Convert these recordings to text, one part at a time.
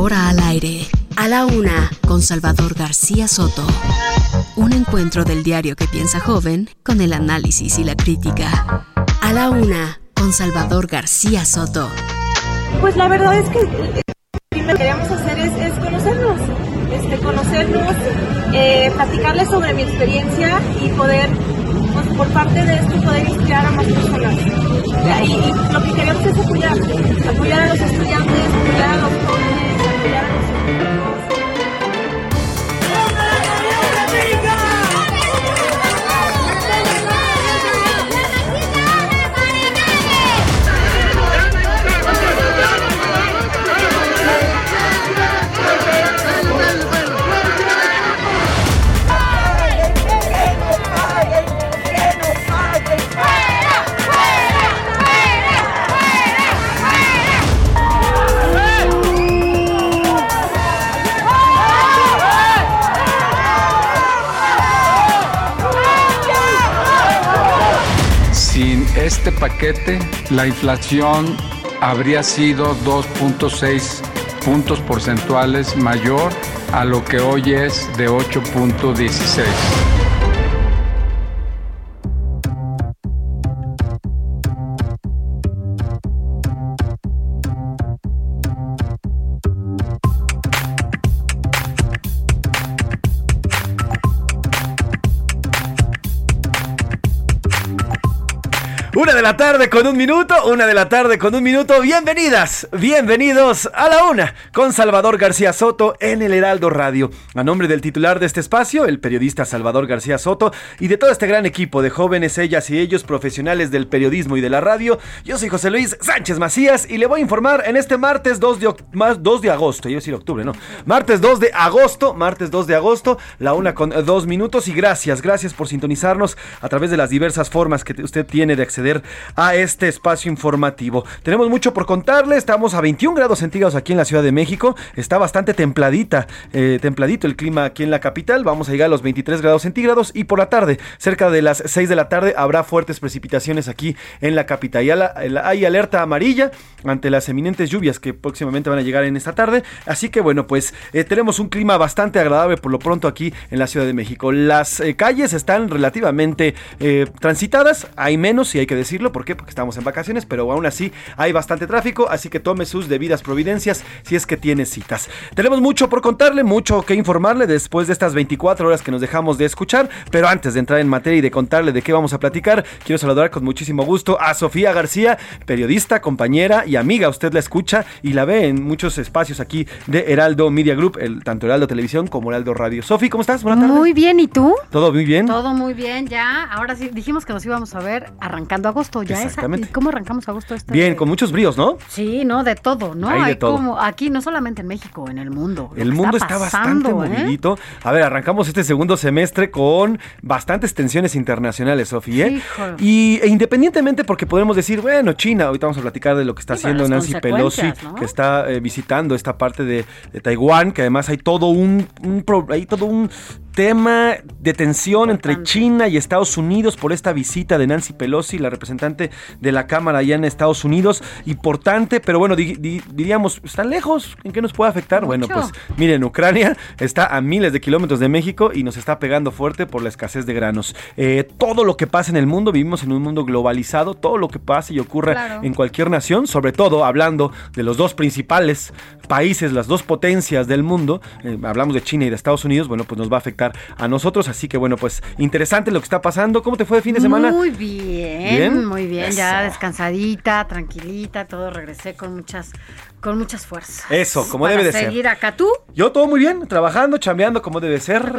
Ahora al aire, a la una, con Salvador García Soto. Un encuentro del diario que piensa joven con el análisis y la crítica. A la una, con Salvador García Soto. Pues la verdad es que lo que queríamos hacer es, es conocernos, este, conocernos, eh, platicarles sobre mi experiencia y poder, pues, por parte de esto, poder inspirar a más personas. Y, y lo que queremos es apoyar, apoyar a los estudiantes, apoyar a los jóvenes, apoyar a los este paquete, la inflación habría sido 2.6 puntos porcentuales mayor a lo que hoy es de 8.16. de la tarde con un minuto, una de la tarde con un minuto. Bienvenidas, bienvenidos a la una con Salvador García Soto en el Heraldo Radio. A nombre del titular de este espacio, el periodista Salvador García Soto, y de todo este gran equipo de jóvenes, ellas y ellos, profesionales del periodismo y de la radio, yo soy José Luis Sánchez Macías y le voy a informar en este martes 2 de, más 2 de agosto, yo decir octubre, no, martes 2 de agosto, martes 2 de agosto, la una con eh, dos minutos y gracias, gracias por sintonizarnos a través de las diversas formas que te- usted tiene de acceder a este espacio informativo. Tenemos mucho por contarle, estamos a 21 grados centígrados aquí en la Ciudad de México, está bastante templadita, eh, templadito el clima aquí en la capital, vamos a llegar a los 23 grados centígrados y por la tarde, cerca de las 6 de la tarde, habrá fuertes precipitaciones aquí en la capital. La- hay alerta amarilla ante las eminentes lluvias que próximamente van a llegar en esta tarde, así que bueno, pues eh, tenemos un clima bastante agradable por lo pronto aquí en la Ciudad de México. Las eh, calles están relativamente transitadas, hay menos y hay que decirlo, ¿por qué? Porque estamos en vacaciones, pero aún así hay bastante tráfico, así que tome sus debidas providencias si es que tiene citas. Tenemos mucho por contarle, mucho que informarle después de estas 24 horas que nos dejamos de escuchar, pero antes de entrar en materia y de contarle de qué vamos a platicar, quiero saludar con muchísimo gusto a Sofía García, periodista, compañera y amiga. Usted la escucha y la ve en muchos espacios aquí de Heraldo Media Group, el, tanto Heraldo Televisión como Heraldo Radio. Sofi, ¿cómo estás? Buenas tardes. Muy bien, ¿y tú? ¿Todo muy bien? Todo muy bien, ya. Ahora sí, dijimos que nos íbamos a ver arrancando agosto. Ya Exactamente. ¿y ¿Cómo arrancamos agosto este? Bien, con muchos bríos, ¿no? Sí, no, de todo, ¿no? Hay de todo. como aquí, no solamente en México, en el mundo. El mundo está, bastante pasando, ¿eh? movidito. A ver, arrancamos este segundo semestre con bastantes tensiones internacionales, Sofía. ¿eh? Y e independientemente, porque podemos decir, bueno, China, ahorita vamos a platicar de lo que está Sí, haciendo Nancy Pelosi, que está eh, visitando esta parte de, de Taiwán, que además hay todo un, un pro- hay todo un tema de tensión entre. China y Estados Unidos por esta visita de Nancy Pelosi, la representante de la Cámara allá en Estados Unidos. Importante, pero bueno, di- di- diríamos, ¿están lejos? ¿En qué nos puede afectar? Bueno, pues miren, Ucrania está a miles de kilómetros de México y nos está pegando fuerte por la escasez de granos. Eh, todo lo que pasa en el mundo, vivimos en un mundo globalizado, todo lo que pasa y ocurre Claro. en cualquier nación, sobre todo hablando de los dos principales países, las dos potencias del mundo, eh, hablamos de China y de Estados Unidos, bueno, pues nos va a afectar a nosotros, así que bueno, pues interesante lo que está pasando. ¿Cómo te fue de fin de semana? Muy bien, ¿Bien? muy bien, ya descansadita, tranquilita, todo regresé con muchas Con muchas fuerzas. Eso, como Para debe de ser. seguir acá tú. Yo todo muy bien, trabajando, chambeando como debe ser.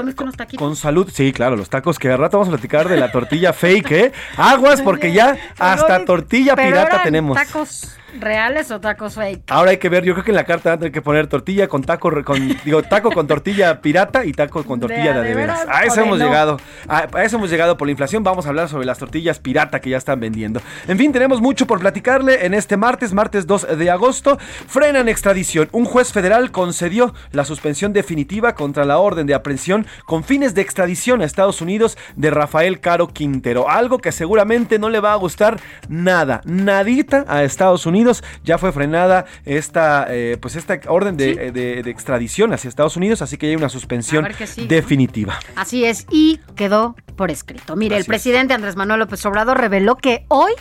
Con salud. Sí, claro, los tacos que al rato vamos a platicar de la tortilla fake, ¿eh? Aguas porque ya hasta tortilla pirata tenemos. ¿Tacos reales o tacos fake? Ahora hay que ver, yo creo que en la carta van a tener que poner tortilla con taco, con, digo, taco con tortilla pirata y taco con tortilla De de, de veras. A eso hemos no. llegado. A, a eso hemos llegado por la inflación. Vamos a hablar sobre las tortillas pirata que ya están vendiendo. En fin, tenemos mucho por platicarle en este martes, martes 2 de agosto. Frenan extradición. Un juez federal concedió la suspensión definitiva contra la orden de aprehensión con fines de extradición a Estados Unidos de Rafael Caro Quintero. Algo que seguramente no le va a gustar nada, nadita a Estados Unidos. Ya fue frenada esta, eh, pues esta orden de, eh, de- de extradición hacia Estados Unidos, así que ya hay una suspensión definitiva. Así es, y quedó por escrito. Mire, el es. presidente Andrés Manuel López Obrador reveló que hoy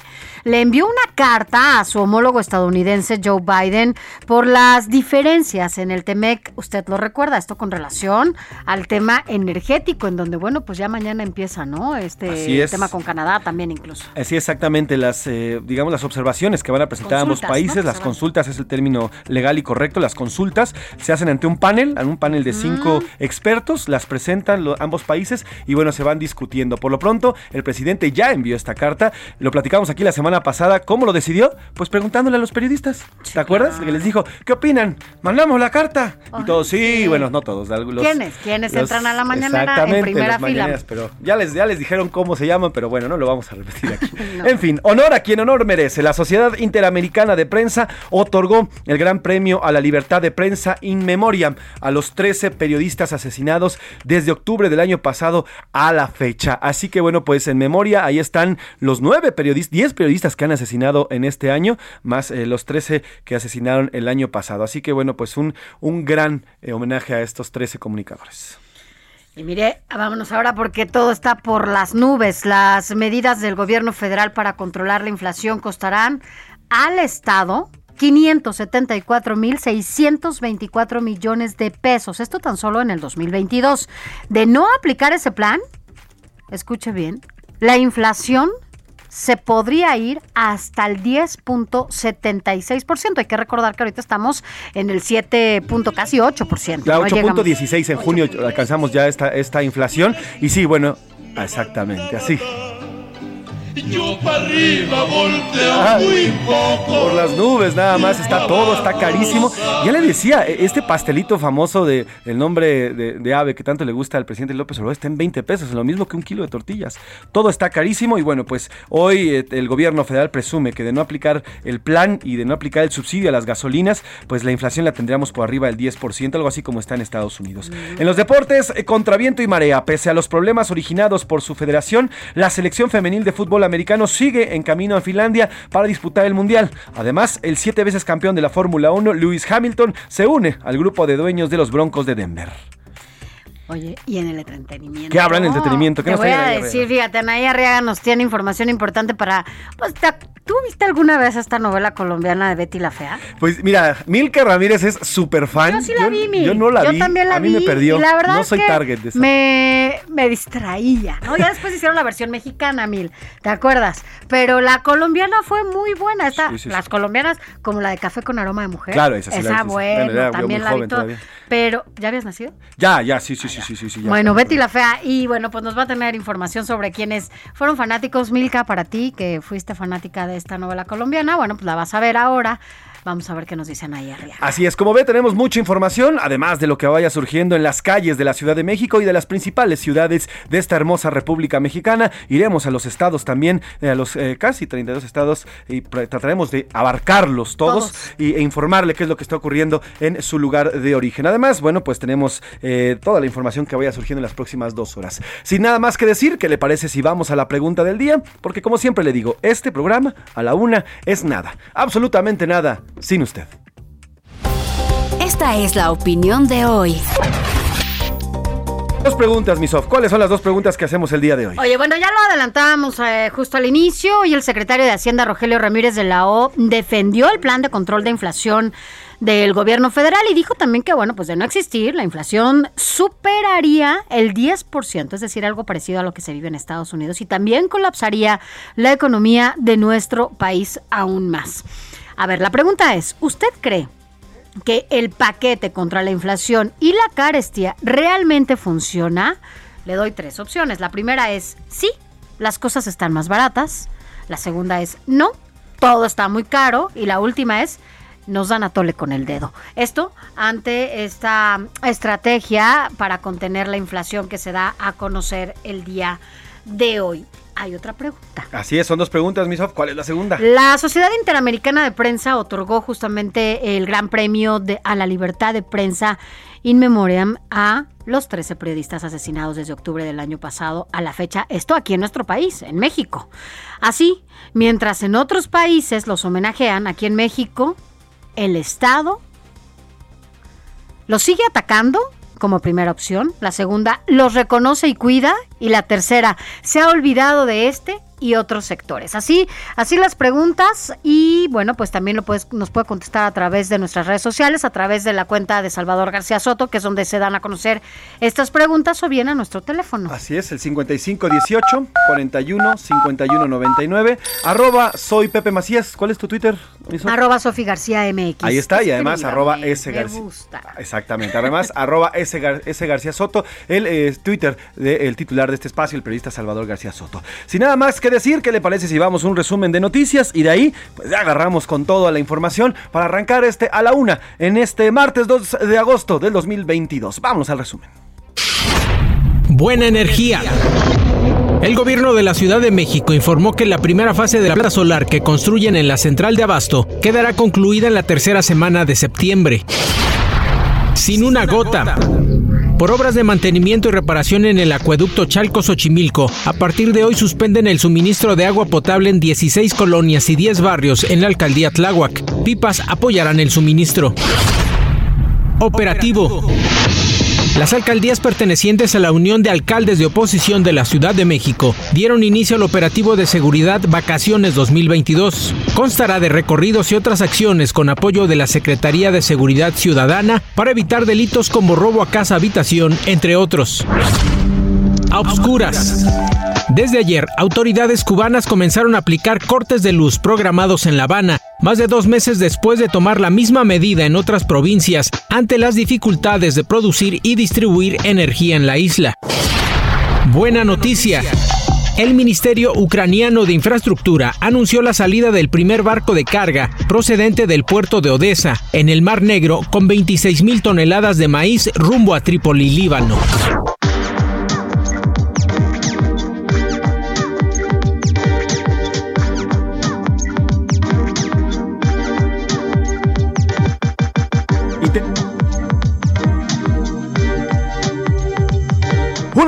le envió una carta a su homólogo estadounidense Joe Biden por las diferencias en el TEMEC. Usted lo recuerda, esto con relación al tema energético, en donde, bueno, pues ya mañana empieza, ¿no? Este es. tema con Canadá también incluso. Así exactamente las, eh, digamos, las observaciones que van a presentar Consultas, países, ¿no? las consultas es el término legal y correcto, las consultas se hacen ante un panel, ante un panel de cinco Mm. expertos, las presentan ambos países y bueno, se van discutiendo. Por lo pronto, el presidente ya envió esta carta, lo platicamos aquí la semana pasada, ¿cómo lo decidió? Pues preguntándole a los periodistas, ¿te acuerdas? Que les dijo, ¿qué opinan? ¿Mandamos la carta? Y todos, sí, sí. bueno, no todos. los- ¿Quiénes? ¿Quiénes los- entran a la mañanera en primera fila? pero ya les, ya les dijeron cómo se llaman, pero bueno, no lo vamos a repetir aquí. No. En fin, honor a quien honor merece. La Sociedad Interamericana de Prensa otorgó el Gran Premio a la Libertad de Prensa in memoriam a los 13 periodistas asesinados desde octubre del año pasado a la fecha. Así que bueno, pues en memoria ahí están los 9 periodistas, 10 periodistas que han asesinado en este año, más eh, los 13 que asesinaron el año pasado. Así que bueno, pues un, un gran eh, homenaje a estos 13 comunicadores. Y mire, vámonos ahora porque todo está por las nubes. Las medidas del gobierno federal para controlar la inflación costarán al Estado 574.624 millones de pesos. Esto tan solo en el 2022. De no aplicar ese plan, escuche bien, la inflación se podría ir hasta el 10.76%. Hay que recordar que ahorita estamos en el 7. punto casi 8%. La ¿no? Llegamos- 8.16 en junio alcanzamos ya esta, esta inflación. Y sí, bueno, exactamente, así. Yo para arriba volteo Ah, muy poco. Por las nubes, nada más, está todo, está carísimo. Ya le decía, e- este pastelito famoso de el nombre de, de ave que tanto le gusta al presidente López Obrador está en 20 pesos, lo mismo que un kilo de tortillas. Todo está carísimo y bueno, pues hoy eh, el gobierno federal presume que de no aplicar el plan y de no aplicar el subsidio a las gasolinas, pues la inflación la tendríamos por arriba del 10%, algo así como está en Estados Unidos. En los deportes, eh, contra viento y marea, pese a los problemas originados por su federación, la selección femenil de fútbol americano sigue en camino a Finlandia para disputar el Mundial. Además, el siete veces campeón de la Fórmula 1, Lewis Hamilton, se une al grupo de dueños de los Broncos de Denver. Oye, y en el entretenimiento. ¿Qué habrá en el entretenimiento? ¿Qué Te nos voy a decir, fíjate, Anaí Arriaga nos tiene información importante para... Pues, ¿tú viste alguna vez esta novela colombiana de Betty la Fea? Pues mira, Milka Ramírez es súper fan. Yo sí la vi, mi. Yo no la vi. también la a mí vi. me perdió. Y la verdad no es soy que target de esa. Me, me distraía, ¿no? Ya después hicieron la versión mexicana, Mil. ¿Te acuerdas? Pero la colombiana fue muy buena. Esta, Sí, sí, sí. Las colombianas, como la de Café con Aroma de Mujer. Claro, esa sí la Esa, vi, bueno, yo también la vi joven toda. todavía. Pero, ¿ya habías nacido? Ya, ya, sí, sí, sí, Bueno, Betty la Fea. Y bueno, pues nos va a tener información sobre quienes fueron fanáticos. Milka, para ti, que fuiste fanática de esta novela colombiana, bueno, pues la vas a ver ahora. Vamos a ver qué nos dicen ahí arriba. Así es, como ve, tenemos mucha información, además de lo que vaya surgiendo en las calles de la Ciudad de México y de las principales ciudades de esta hermosa República Mexicana. Iremos a los estados también, eh, a los eh, casi 32 estados, y trataremos de abarcarlos todos, Todos. Y, e informarle qué es lo que está ocurriendo en su lugar de origen. Además, bueno, pues tenemos eh, toda la información que vaya surgiendo en las próximas dos horas. Sin nada más que decir, ¿qué le parece si vamos a la pregunta del día? Porque como siempre le digo, este programa a la una es nada, absolutamente nada, sin usted. Esta es la opinión de hoy. Dos preguntas, Misof. ¿Cuáles son las dos preguntas que hacemos el día de hoy? Oye, bueno, ya lo adelantábamos eh, justo al inicio y el secretario de Hacienda, Rogelio Ramírez de la O, defendió el plan de control de inflación del gobierno federal y dijo también que, bueno, pues de no existir, la inflación superaría el 10%, es decir, algo parecido a lo que se vive en Estados Unidos y también colapsaría la economía de nuestro país aún más. A ver, la pregunta es, ¿usted cree que el paquete contra la inflación y la carestía realmente funciona, le doy tres opciones. La primera es sí, las cosas están más baratas. La segunda es no, todo está muy caro. Y la última es nos dan a tole con el dedo. Esto ante esta estrategia para contener la inflación que se da a conocer el día de hoy. Hay otra pregunta. Así es, son dos preguntas, Misof. ¿Cuál es la segunda? La Sociedad Interamericana de Prensa otorgó justamente el Gran Premio de, a la Libertad de Prensa in memoriam a los 13 periodistas asesinados desde octubre del año pasado a la fecha, esto aquí en nuestro país, en México. Así, mientras en otros países los homenajean, aquí en México, el Estado los sigue atacando como primera opción, la segunda los reconoce y cuida. Y la tercera se ha olvidado de este y otros sectores. Así, así las preguntas y bueno, pues también lo puedes, nos puede contestar a través de nuestras redes sociales, a través de la cuenta de Salvador García Soto, que es donde se dan a conocer estas preguntas o bien a nuestro teléfono. Así es, el 5518 41 51 99 arroba soy Pepe Macías. ¿Cuál es tu Twitter? Miso? Arroba Sofi García MX. Ahí está, y además arroba S me García. gusta. Exactamente, además arroba S, Gar- S García Soto, el eh, Twitter del titular de este espacio, el periodista Salvador García Soto. Sin nada más que decir, ¿qué le parece si vamos a un resumen de noticias? Y de ahí, pues agarramos con toda la información para arrancar este a la una en este martes 2 de agosto del 2022. Vamos al resumen. Buena energía. El gobierno de la Ciudad de México informó que la primera fase de la planta solar que construyen en la central de Abasto quedará concluida en la tercera semana de septiembre. Sin una gota. Por obras de mantenimiento y reparación en el acueducto Chalco-Xochimilco, a partir de hoy suspenden el suministro de agua potable en 16 colonias y 10 barrios en la alcaldía Tláhuac. Pipas apoyarán el suministro. Operativo. Las alcaldías pertenecientes a la Unión de Alcaldes de Oposición de la Ciudad de México dieron inicio al operativo de seguridad Vacaciones 2022. Constará de recorridos y otras acciones con apoyo de la Secretaría de Seguridad Ciudadana para evitar delitos como robo a casa habitación, entre otros. A obscuras. Desde ayer, autoridades cubanas comenzaron a aplicar cortes de luz programados en La Habana, más de dos meses después de tomar la misma medida en otras provincias ante las dificultades de producir y distribuir energía en la isla. Buena noticia. El Ministerio Ucraniano de Infraestructura anunció la salida del primer barco de carga procedente del puerto de Odessa, en el Mar Negro, con 26 mil toneladas de maíz rumbo a Trípoli, Líbano.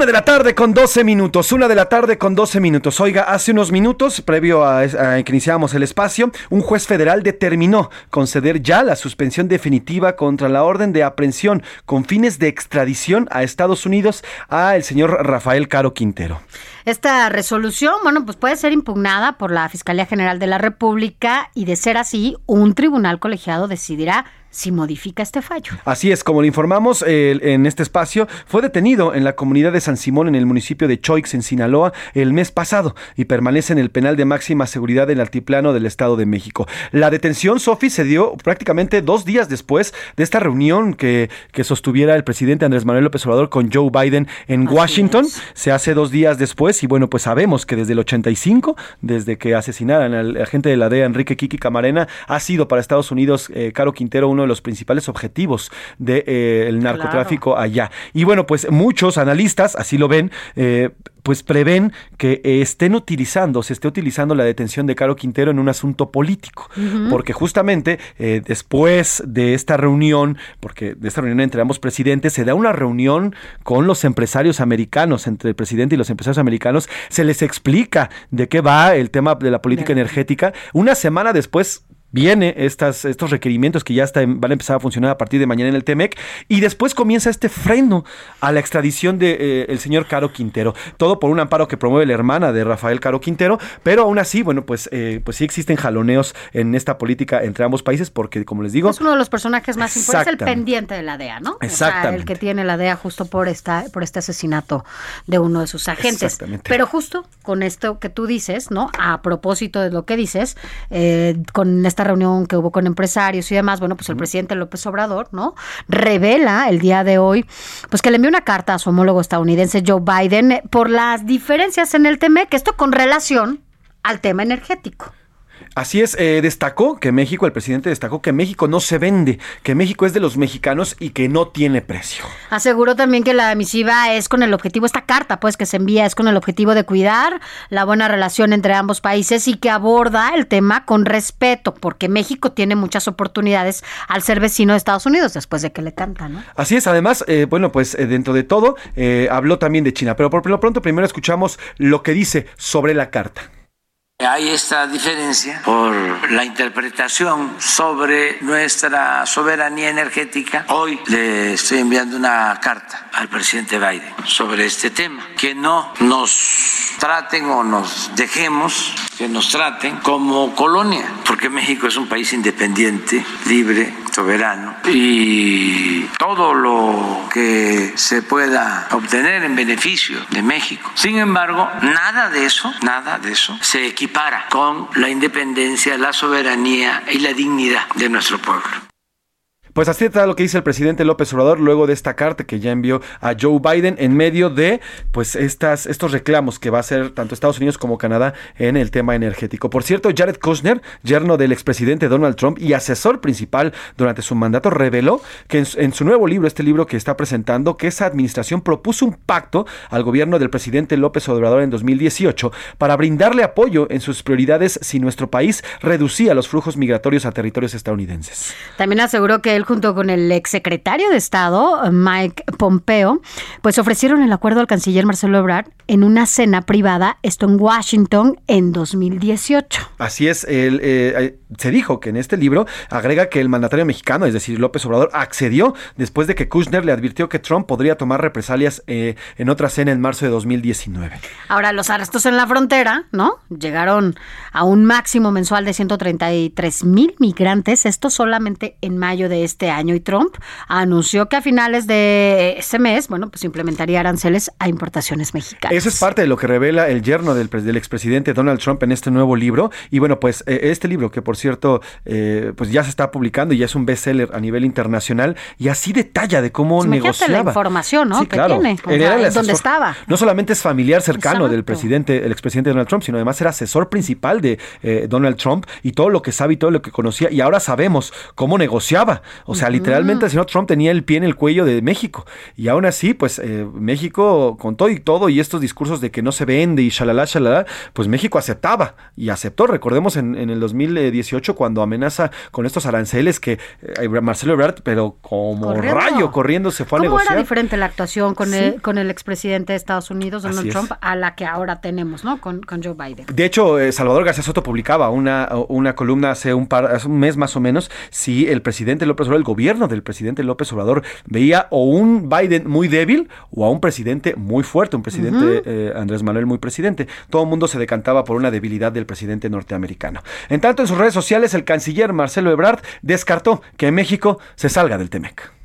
De la tarde con 12 minutos, una de la tarde con 12 minutos. Oiga, hace unos minutos, previo a, que iniciáramos el espacio, un juez federal determinó conceder ya la suspensión definitiva contra la orden de aprehensión con fines de extradición a Estados Unidos a el señor Rafael Caro Quintero. Esta resolución, bueno, pues puede ser impugnada por la Fiscalía General de la República y de ser así, un tribunal colegiado decidirá si modifica este fallo. Así es, como le informamos en este espacio, fue detenido en la comunidad de San Simón en el municipio de Choix, en Sinaloa, el mes pasado y permanece en el penal de máxima seguridad del altiplano del Estado de México. La detención, Sofi, se dio prácticamente dos días después de esta reunión que, que sostuviera el presidente Andrés Manuel López Obrador con Joe Biden en Así Washington. es. Se hace dos días después y bueno, pues sabemos que desde el 85, desde que asesinaran al agente de la DEA, Enrique Kiki Camarena, ha sido para Estados Unidos, eh, Caro Quintero, uno de los principales objetivos del narcotráfico allá. Y bueno, pues muchos analistas así lo ven, eh, pues prevén que eh, estén utilizando, se esté utilizando la detención de Caro Quintero en un asunto político, porque justamente eh, después de esta reunión, porque de esta reunión entre ambos presidentes, se da una reunión con los empresarios americanos, entre el presidente y los empresarios americanos, se les explica de qué va el tema de la política energética. Una semana después viene estas, estos requerimientos que ya está- van a empezar a funcionar a partir de mañana en el TEMEC y después comienza este freno a la extradición de eh, el señor Caro Quintero. Todo por un amparo que promueve la hermana de Rafael Caro Quintero, pero aún así, bueno, pues, eh, pues sí existen jaloneos en esta política entre ambos países porque, como les digo, Es uno de los personajes más importantes, el pendiente de la DEA, ¿no? O sea, Exactamente. el que tiene la DEA justo por esta, por este asesinato de uno de sus agentes. Exactamente. Pero justo con esto que tú dices, ¿no? A propósito de lo que dices, eh, con esta esta reunión que hubo con empresarios y demás, bueno, pues el presidente López Obrador, ¿no? Revela el día de hoy, pues que le envió una carta a su homólogo estadounidense Joe Biden por las diferencias en el tema, que esto con relación al tema energético. Así es, eh, destacó que México, el presidente destacó que México no se vende, que México es de los mexicanos y que no tiene precio. Aseguró también que la misiva es con el objetivo, esta carta pues que se envía es con el objetivo de cuidar la buena relación entre ambos países y que aborda el tema con respeto, porque México tiene muchas oportunidades al ser vecino de Estados Unidos después de que le canta, ¿no? Así es, además, eh, bueno, pues eh, dentro de todo, habló también de China, pero por lo pronto primero escuchamos lo que dice sobre la carta. Hay esta diferencia por la interpretación sobre nuestra soberanía energética. Hoy le estoy enviando una carta al presidente Biden sobre este tema. Que no nos traten o nos dejemos que nos traten como colonia, porque México es un país independiente, libre, soberano y todo lo que se pueda obtener en beneficio de México. Sin embargo, nada de eso, nada de eso se equipara con la independencia, la soberanía y la dignidad de nuestro pueblo. Pues así está lo que dice el presidente López Obrador luego de esta carta que ya envió a Joe Biden en medio de pues estas, estos reclamos que va a hacer tanto Estados Unidos como Canadá en el tema energético. Por cierto, Jared Kushner, yerno del expresidente Donald Trump y asesor principal durante su mandato, reveló que en, en su nuevo libro, este libro que está presentando, que esa administración propuso un pacto al gobierno del presidente López Obrador en 2018 para brindarle apoyo en sus prioridades si nuestro país reducía los flujos migratorios a territorios estadounidenses. También aseguró que junto con el exsecretario de Estado, Mike Pompeo, pues ofrecieron el acuerdo al canciller Marcelo Ebrard en una cena privada, esto en Washington, en 2018. Así es, el, eh, se dijo que en este libro agrega que el mandatario mexicano, es decir, López Obrador, accedió después de que Kushner le advirtió que Trump podría tomar represalias eh, en otra cena en marzo de 2019. Ahora, los arrestos en la frontera, ¿no? Llegaron a un máximo mensual de 133 mil migrantes, esto solamente en mayo de este año. Y Trump anunció que a finales de ese mes, bueno, pues implementaría aranceles a importaciones mexicanas. Eso es parte de lo que revela el yerno del, del expresidente Donald Trump en este nuevo libro. Y bueno, pues eh, este libro, que por cierto, eh, pues ya se está publicando y ya es un bestseller a nivel internacional, y así detalla de cómo Pues Imagínate negociaba. la información, ¿no? Sí, que claro. tiene. Era el asesor. estaba. No solamente es familiar cercano del presidente, el expresidente Donald Trump, sino además era asesor principal de eh, Donald Trump y todo lo que sabe y todo lo que conocía. Y ahora sabemos cómo negociaba. O sea, literalmente el señor Trump tenía el pie en el cuello de México. Y aún así, pues eh, México, con todo y todo, y estos discursos de que no se vende y shalala, shalala, pues México aceptaba y aceptó. Recordemos en, en el 2018 cuando amenaza con estos aranceles que eh, Marcelo Ebrard, pero como Corriendo. rayo corriendo se fue a ¿Cómo negociar. era diferente la actuación con, Sí. el, con el expresidente de Estados Unidos, Donald Así es. Trump, a la que ahora tenemos, ¿no? Con, con Joe Biden. De hecho, eh, Salvador García Soto publicaba una, una columna hace un, par, hace un mes más o menos si el presidente López Obrador, el gobierno del presidente López Obrador, veía o un Biden muy débil o a un presidente muy fuerte, un presidente eh, Andrés Manuel muy presidente. Todo el mundo se decantaba por una debilidad del presidente norteamericano. En tanto, en sus redes sociales, el canciller Marcelo Ebrard descartó que México se salga del TEMEC.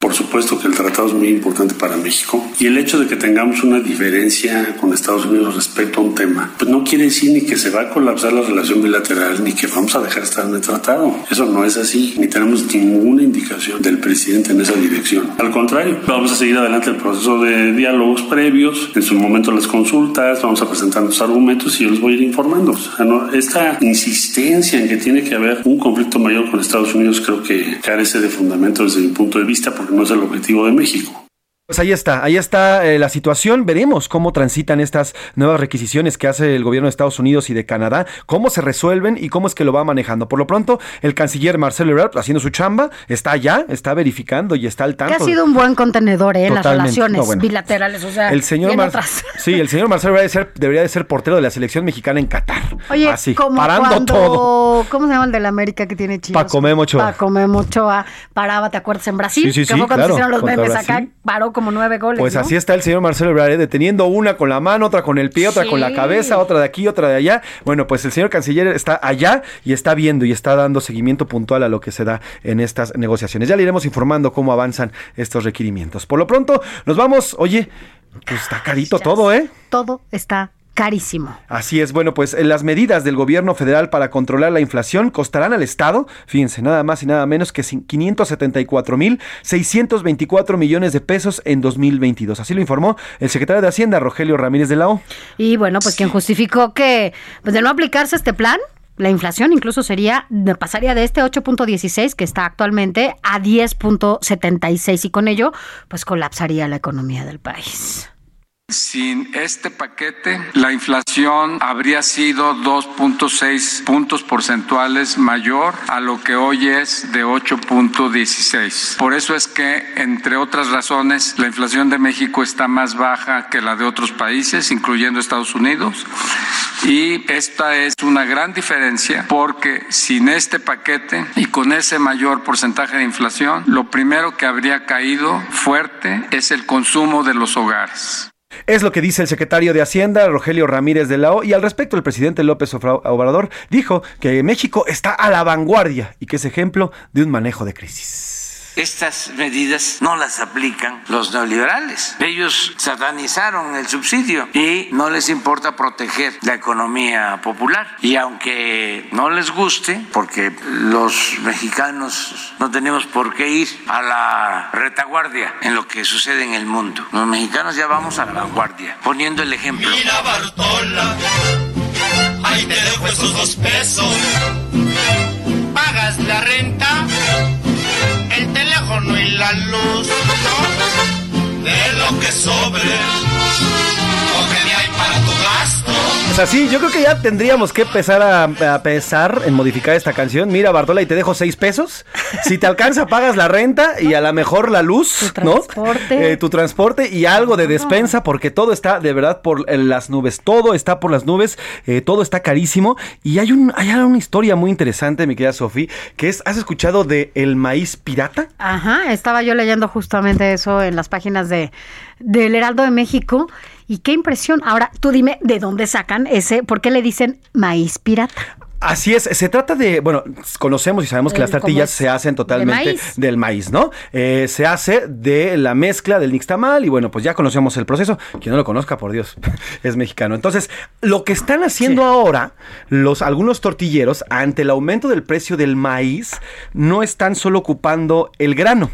Por supuesto que el tratado es muy importante para México y el hecho de que tengamos una diferencia con Estados Unidos respecto a un tema, pues no quiere decir ni que se va a colapsar la relación bilateral ni que vamos a dejar de estar en el tratado. Eso no es así, ni tenemos ninguna indicación del presidente en esa dirección. Al contrario, vamos a seguir adelante el proceso de diálogos previos, en su momento las consultas, vamos a presentar los argumentos y yo les voy a ir informando. O sea, no- esta insistencia en que tiene que haber un conflicto mayor con Estados Unidos creo que carece de fundamento desde mi punto de vista porque no es el objetivo de México. Pues ahí está, ahí está eh, la situación. Veremos cómo transitan estas nuevas requisiciones que hace el gobierno de Estados Unidos y de Canadá, cómo se resuelven y cómo es que lo va manejando. Por lo pronto, el canciller Marcelo Ebrard, haciendo su chamba, está allá, está verificando y está al Que ha tanto. sido un buen contenedor ¿eh? en las relaciones No, bueno. bilaterales. O sea, el señor Mar- atrás. Sí, el señor Marcelo debería de, ser, debería de ser portero de la selección mexicana en Qatar. Oye, Así, como parando cuando, todo. ¿cómo se llama el de la América que tiene chivas? Paco Memo Ochoa. Paco Memo Ochoa paraba, ¿te acuerdas? En Brasil, Sí, sí, que sí, fue cuando claro, se hicieron los memes acá, paró como nueve goles, Pues ¿no? así está el señor Marcelo Ebrard, ¿eh? deteniendo una con la mano, otra con el pie, otra con la cabeza, otra de aquí, otra de allá. Bueno, pues el señor canciller está allá y está viendo y está dando seguimiento puntual a lo que se da en estas negociaciones. Ya le iremos informando cómo avanzan estos requerimientos. Por lo pronto, nos vamos. Oye, pues está carito Ya todo, ¿eh? Todo está carísimo. Así es, bueno, pues eh, las medidas del gobierno federal para controlar la inflación costarán al Estado, fíjense, nada más y nada menos que 574 mil 624 millones de pesos en 2022. Así lo informó el secretario de Hacienda, Rogelio Ramírez de la O. Y bueno, pues quien justificó que pues de no aplicarse este plan, la inflación incluso sería, pasaría de este 8.16 que está actualmente a 10.76 y con ello pues colapsaría la economía del país. Sin este paquete, la inflación habría sido 2.6 puntos porcentuales mayor a lo que hoy es de 8.16. Por eso es que, entre otras razones, la inflación de México está más baja que la de otros países, incluyendo Estados Unidos. Y esta es una gran diferencia porque sin este paquete y con ese mayor porcentaje de inflación, lo primero que habría caído fuerte es el consumo de los hogares. Es lo que dice el secretario de Hacienda, Rogelio Ramírez de la O, y al respecto el presidente López Obrador dijo que México está a la vanguardia y que es ejemplo de un manejo de crisis. Estas medidas no las aplican los neoliberales. Ellos satanizaron el subsidio y no les importa proteger la economía popular. Y aunque no les guste, porque los mexicanos no tenemos por qué ir a la retaguardia en lo que sucede en el mundo. Los mexicanos ya vamos a la vanguardia, poniendo el ejemplo. Mira Bartola, ahí te dejo esos dos pesos. Pagas la renta teléfono y la luz. De lo que sobre, gasto. O sea, sí, yo creo que ya tendríamos que empezar a, a pensar en modificar esta canción. Mira, Bartola, y te dejo seis pesos. Si te alcanza, pagas la renta y a lo mejor la luz, Tu ¿no? transporte. Eh, tu transporte y algo de despensa, porque todo está de verdad por las nubes. Todo está por las nubes, eh, todo está carísimo. Y hay, un, hay una historia muy interesante, mi querida Sofía, que es, ¿has escuchado de el maíz pirata? Ajá, estaba yo leyendo justamente eso en las páginas de del Heraldo de México y qué impresión. Ahora, tú dime de dónde sacan ese, ¿por qué le dicen maíz pirata? Así es, se trata de, bueno, conocemos y sabemos que El- las tortillas se hacen totalmente maíz. del maíz, ¿no? Eh, se hace de la mezcla del nixtamal y bueno, pues ya conocemos el proceso. Quien no lo conozca, por Dios, es mexicano. Entonces, lo que están haciendo ahora los algunos tortilleros ante el aumento del precio del maíz no están solo ocupando el grano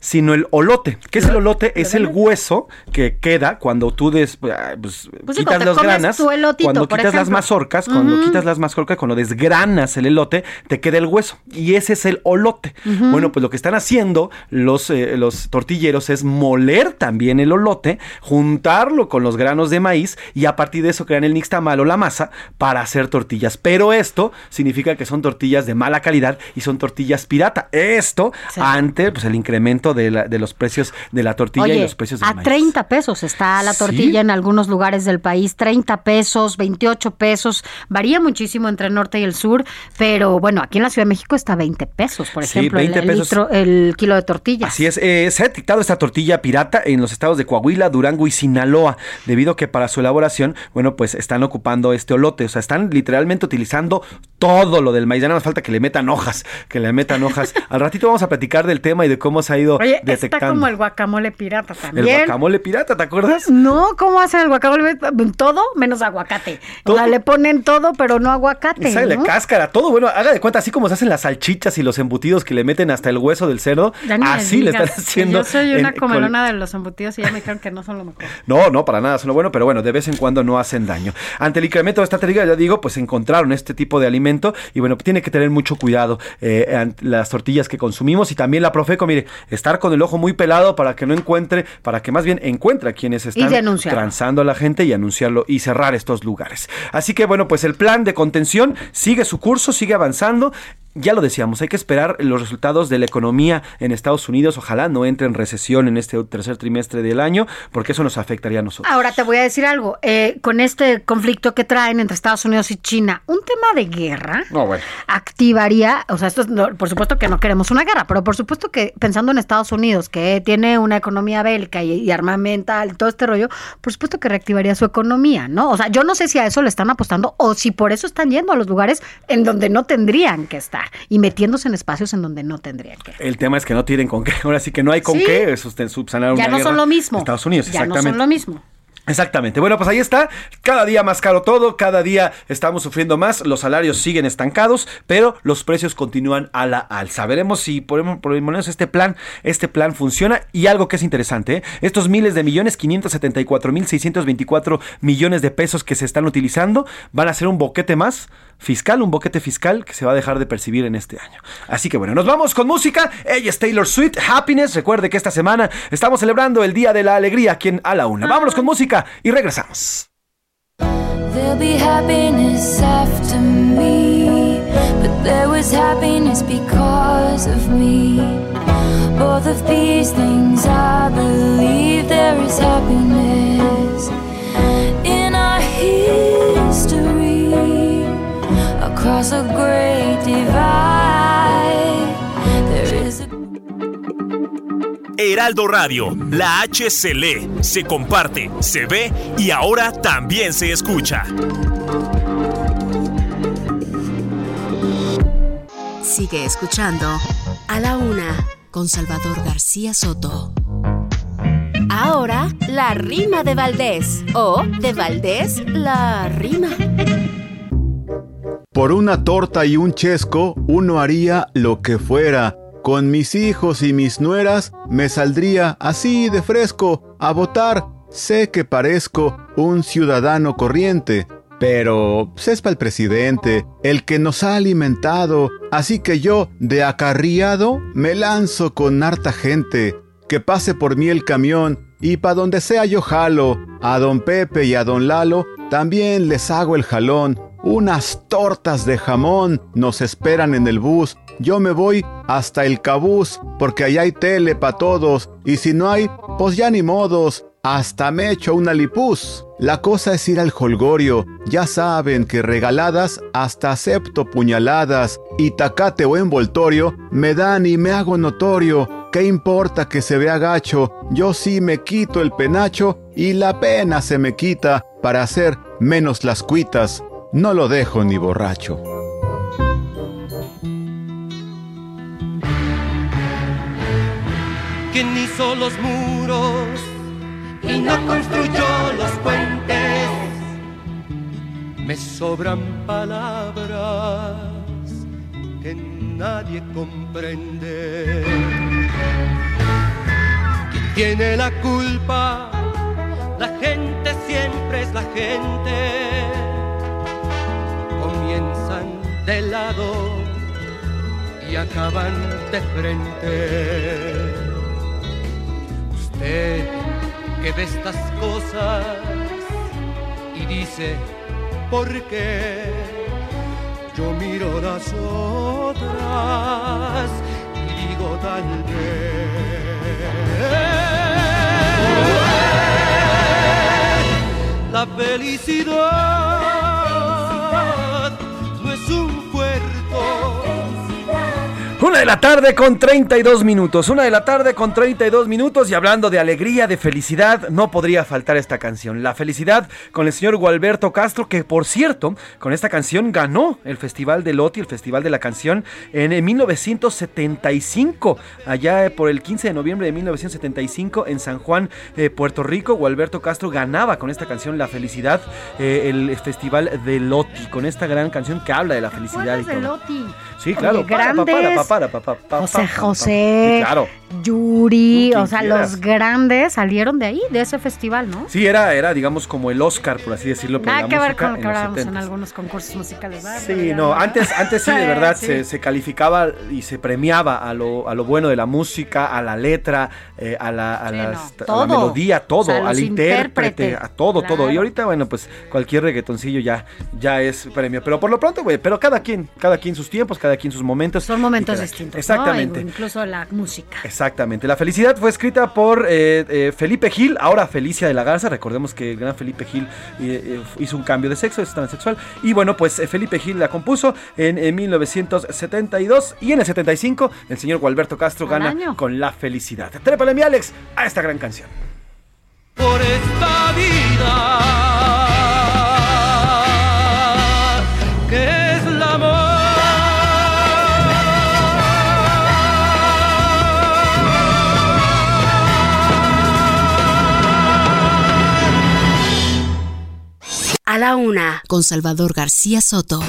sino el olote. ¿Qué es el olote? Es el hueso que queda cuando tú des- ah, pues, Pues quitas las granas, elotito, cuando quitas las mazorcas, cuando quitas las mazorcas, cuando desgranas el elote, te queda el hueso. Y ese es el olote. Bueno, pues lo que están haciendo los, eh, los tortilleros es moler también el olote, juntarlo con los granos de maíz y a partir de eso crean el nixtamal o la masa para hacer tortillas. Pero esto significa que son tortillas de mala calidad y son tortillas pirata. Esto Sí. ante pues, el incremento de, la- de los precios de la tortilla y los precios del a maíz. 30 pesos está la Sí. tortilla en algunos lugares del país, 30 pesos, 28 pesos, varía muchísimo entre el norte y el sur, pero bueno, aquí en la Ciudad de México está 20 pesos, por Sí, ejemplo, el- 20 el, pesos. litro- el kilo de tortillas. Así es, eh, se ha detectado esta tortilla pirata en los estados de Coahuila, Durango y Sinaloa, debido a que para su elaboración, bueno, pues están ocupando este olote, o sea, están literalmente utilizando todo lo del maíz, ya nada más falta que le metan hojas, que le metan hojas. Al ratito vamos a platicar del tema y de cómo se ha ido Oye, está detectando. como el guacamole pirata El también. guacamole pirata, ¿te acuerdas? No, ¿cómo hacen el guacamole? Todo menos aguacate. O sea, Todo. le ponen todo, pero no aguacate. Sale ¿no? cáscara, todo. Bueno, haga de cuenta, así como se hacen las salchichas y los embutidos que le meten hasta el hueso del cerdo, Ya así le están haciendo. Yo soy en- una con- comelona de los embutidos y ya me dijeron que no son lo mejor. No, no, para nada, son lo bueno, pero bueno, de vez en cuando no hacen daño. Ante el incremento de esta terriga, ya digo, pues encontraron este tipo de alimento y bueno, tiene que tener mucho cuidado eh, las tortillas que consumimos y también la Profeco, mire, estar con el ojo muy pelado para que no encuentre, para que más bien encuentre a quienes están transando a la gente y anunciarlo y cerrar estos lugares. Así que bueno, pues el plan de contención sigue su curso, sigue avanzando. Ya lo decíamos, hay que esperar los resultados de la economía en Estados Unidos. Ojalá no entre en recesión en este tercer trimestre del año, porque eso nos afectaría a nosotros. Ahora te voy a decir algo. eh, con este conflicto que traen entre Estados Unidos y China, un tema de guerra No, bueno. activaría, o sea, esto es, no, por supuesto que no queremos una guerra, pero por supuesto que pensando en Estados Unidos, que tiene una economía bélica y, y armamental y todo este rollo, por supuesto que reactivaría su economía, ¿no? O sea, yo no sé si a eso le están apostando o si por eso están yendo a los lugares en donde no tendrían que estar y metiéndose en espacios en donde no tendrían que. El tema es que no tienen con qué. Ahora sí que no hay con Sí. qué subsanar Ya una no guerra. son lo mismo. Estados Unidos, Ya no son lo mismo. Exactamente. Bueno, pues ahí está. Cada día más caro todo, cada día estamos sufriendo más, los salarios siguen estancados, pero los precios continúan a la alza. Veremos si por, por lo menos este plan, este plan funciona y algo que es interesante, ¿eh? estos miles de millones, 574 mil 624 millones de pesos que se están utilizando, van a ser un boquete más fiscal, un boquete fiscal que se va a dejar de percibir en este año. Así que bueno, nos vamos con música. Ella es Taylor Swift, Happiness. Recuerde que esta semana estamos celebrando el Día de la Alegría aquí en A la Una. Vámonos con música y regresamos. But there was happiness because of me. Both of these things I believe there is happiness across a great divide. There is a Heraldo Radio, la H se lee, se comparte, se ve y ahora también se escucha. Sigue escuchando A la Una con Salvador García Soto. Ahora, la rima de Valdés. O, de Valdés, la rima. Por una torta y un chesco, uno haría lo que fuera. Con mis hijos y mis nueras, me saldría así de fresco a votar. Sé que parezco un ciudadano corriente, pero para el presidente, el que nos ha alimentado. Así que yo, de acarriado, me lanzo con harta gente. Que pase por mí el camión y pa' donde sea yo jalo. A don Pepe y a don Lalo también les hago el jalón. Unas tortas de jamón nos esperan en el bus. Yo me voy hasta el cabús porque allá hay tele pa' todos. Y si no hay, pues ya ni modos. Hasta me echo una lipuz. La cosa es ir al holgorio. Ya saben que regaladas hasta acepto puñaladas. Y tacate o envoltorio me dan y me hago notorio. ¿Qué importa que se vea gacho? Yo sí me quito el penacho y la pena se me quita para hacer menos las cuitas. No lo dejo ni borracho. quien hizo los muros y no construyó los puentes. Me sobran palabras que nadie comprende. ¿Quién tiene la culpa? La gente siempre es la gente. Comienzan de lado y acaban de frente usted que ve estas cosas y dice, ¿por qué? Yo miro las otras y digo tal vez. La felicidad Una de la tarde con 32 minutos. Una de la tarde con 32 minutos. Y hablando de alegría, de felicidad, no podría faltar esta canción. La felicidad con el señor Gualberto Castro, que por cierto, con esta canción ganó el Festival de Loti, el Festival de la Canción, en 1975. Allá eh, por el 15 de noviembre de 1975 en San Juan, eh, Puerto Rico. Gualberto Castro ganaba con esta canción La Felicidad, eh, el Festival de Loti, con esta gran canción que habla de la felicidad. Y de todo. Loti? Sí, claro. Grandes. José José, claro. Yuri, o sea, quieras. los grandes salieron de ahí, de ese festival, ¿no? Sí, era, era, digamos, como el Oscar, por así decirlo, Nada que ver música con lo que hablábamos en 70s. algunos concursos musicales. ¿verdad? Sí, no, antes, antes sí, de verdad, Sí. Se, se calificaba y se premiaba a lo, a lo bueno de la música, a la letra, eh, a, la, a, Sí, las- no, a la melodía, todo, O sea, al intérprete, a todo, todo. Y ahorita, bueno, pues cualquier reggaetoncillo ya, ya es premio. Pero por lo pronto, güey, pero cada quien, cada quien sus tiempos, cada quien sus momentos. Son momentos distintos. Exactamente. ¿no? Incluso la música. Exactamente. La felicidad fue escrita por eh, eh, Felipe Gil, ahora Felicia de la Garza. Recordemos que el gran Felipe Gil eh, eh, hizo un cambio de sexo, es transexual. Y bueno, pues eh, Felipe Gil la compuso en, en 1972 y en el 75 el señor Gualberto Castro Al gana año. con La Felicidad. Trépale mi Alex a esta gran canción. por esta vida A la una, con Salvador García Soto.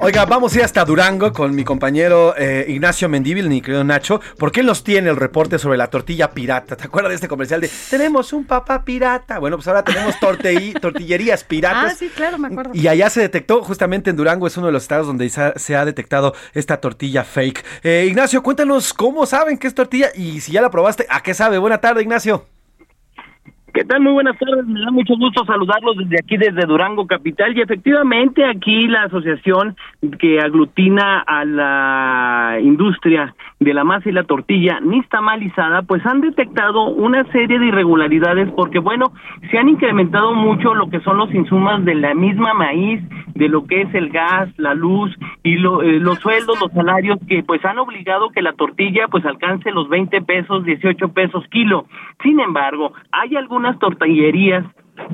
Oiga, vamos a ir hasta Durango con mi compañero eh, Ignacio Mendíbil, mi querido Nacho, porque él nos tiene el reporte sobre la tortilla pirata. ¿Te acuerdas de este comercial de tenemos un papá pirata? Bueno, pues ahora tenemos tortillerías piratas. Ah, sí, claro, me acuerdo. Y allá se detectó, justamente en Durango, es uno de los estados donde se se ha detectado esta tortilla fake. Eh, Ignacio, cuéntanos cómo saben que es tortilla y si ya la probaste, ¿a qué sabe? Buena tarde, Ignacio. ¿Qué tal? Muy buenas tardes. Me da mucho gusto saludarlos desde aquí, desde Durango Capital. Y efectivamente aquí la asociación que aglutina a la industria de la masa y la tortilla nistamalizada, pues han detectado una serie de irregularidades porque, bueno, se han incrementado mucho lo que son los insumos de la misma maíz, de lo que es el gas, la luz y lo- eh, los sueldos, los salarios que pues han obligado que la tortilla pues alcance los 20 pesos, 18 pesos kilo. Sin embargo, hay algunas tortillerías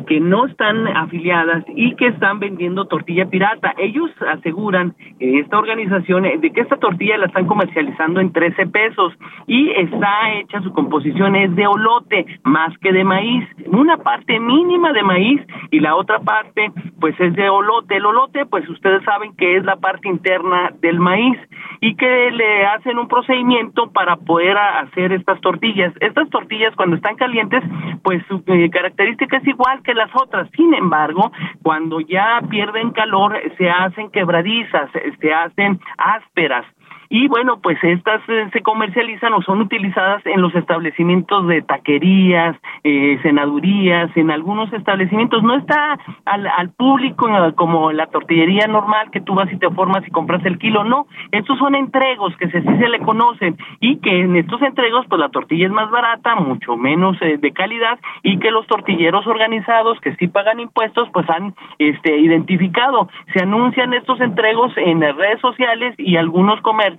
que no están afiliadas y que están vendiendo tortilla pirata. Ellos aseguran, esta organización, eh, de que esta tortilla la están comercializando en 13 pesos y está hecha, su composición es de olote más que de maíz, una parte mínima de maíz y la otra parte pues es de olote. El olote pues ustedes saben que es la parte interna del maíz y que le hacen un procedimiento para poder hacer estas tortillas. Estas tortillas cuando están calientes pues su eh, característica es igual que las otras. Sin embargo, cuando ya pierden calor se hacen quebradizas, se hacen ásperas. Y bueno, pues estas eh, se comercializan o son utilizadas en los establecimientos de taquerías, eh, senadurías, en algunos establecimientos. No está al, al público eh, como la tortillería normal que tú vas y te formas y compras el kilo. No, estos son entregos que se, sí se le conocen y que en estos entregos pues la tortilla es más barata, mucho menos eh, de calidad y que los tortilleros organizados que sí pagan impuestos pues han este identificado. Se anuncian estos entregos en las redes sociales y algunos comercios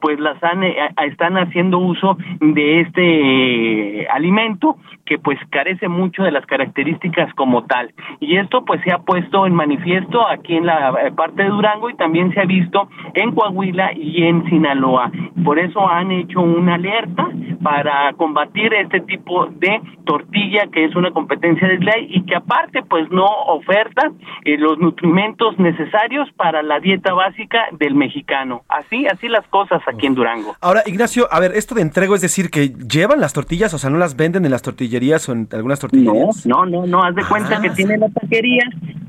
pues las han eh, están haciendo uso de este eh, alimento que pues carece mucho de las características como tal. Y esto pues se ha puesto en manifiesto aquí en la eh, parte de Durango y también se ha visto en Coahuila y en Sinaloa. Por eso han hecho una alerta para combatir este tipo de tortilla que es una competencia de ley y que aparte pues no oferta los nutrimentos necesarios para la dieta básica del mexicano. Así, así las cosas aquí en Durango. Ahora, Ignacio, a ver, esto de entrego es decir que llevan las tortillas, o sea, no las venden en las tortillerías o en algunas tortillerías. No, no, no, haz de cuenta que tienen la taquería,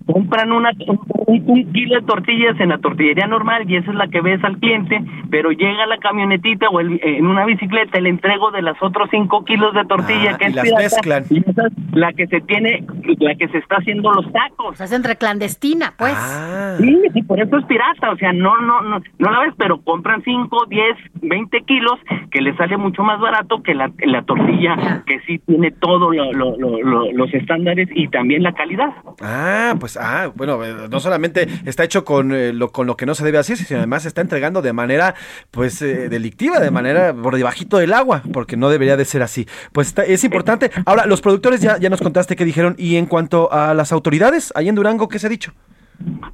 compran una, un, un kilo de tortillas en la tortillería normal y esa es la que ves al cliente, pero llega la camionetita o el- en una bicicleta el entrego de las otros cinco kilos de tortilla Ah, que y es las pirata, mezclan. y esa es la que se tiene, la que se está haciendo los tacos. Se hace entre clandestina, pues. Ah. Sí, sí, por eso es pirata, o sea, no, no, no, no la ves, pero compran 5, 10, 20 kilos, que le sale mucho más barato que la, la tortilla, que sí tiene todos los estándares y también la calidad. Ah, pues, ah, bueno, eh, no solamente está hecho con, eh, lo, con lo que no se debe hacer, sino además se está entregando de manera, pues, eh, delictiva, de manera por debajito del agua, porque no debería de ser así. Pues está- es importante. Ahora, los productores ya, ya nos contaste qué dijeron, y en cuanto a las autoridades, ahí en Durango, ¿qué se ha dicho?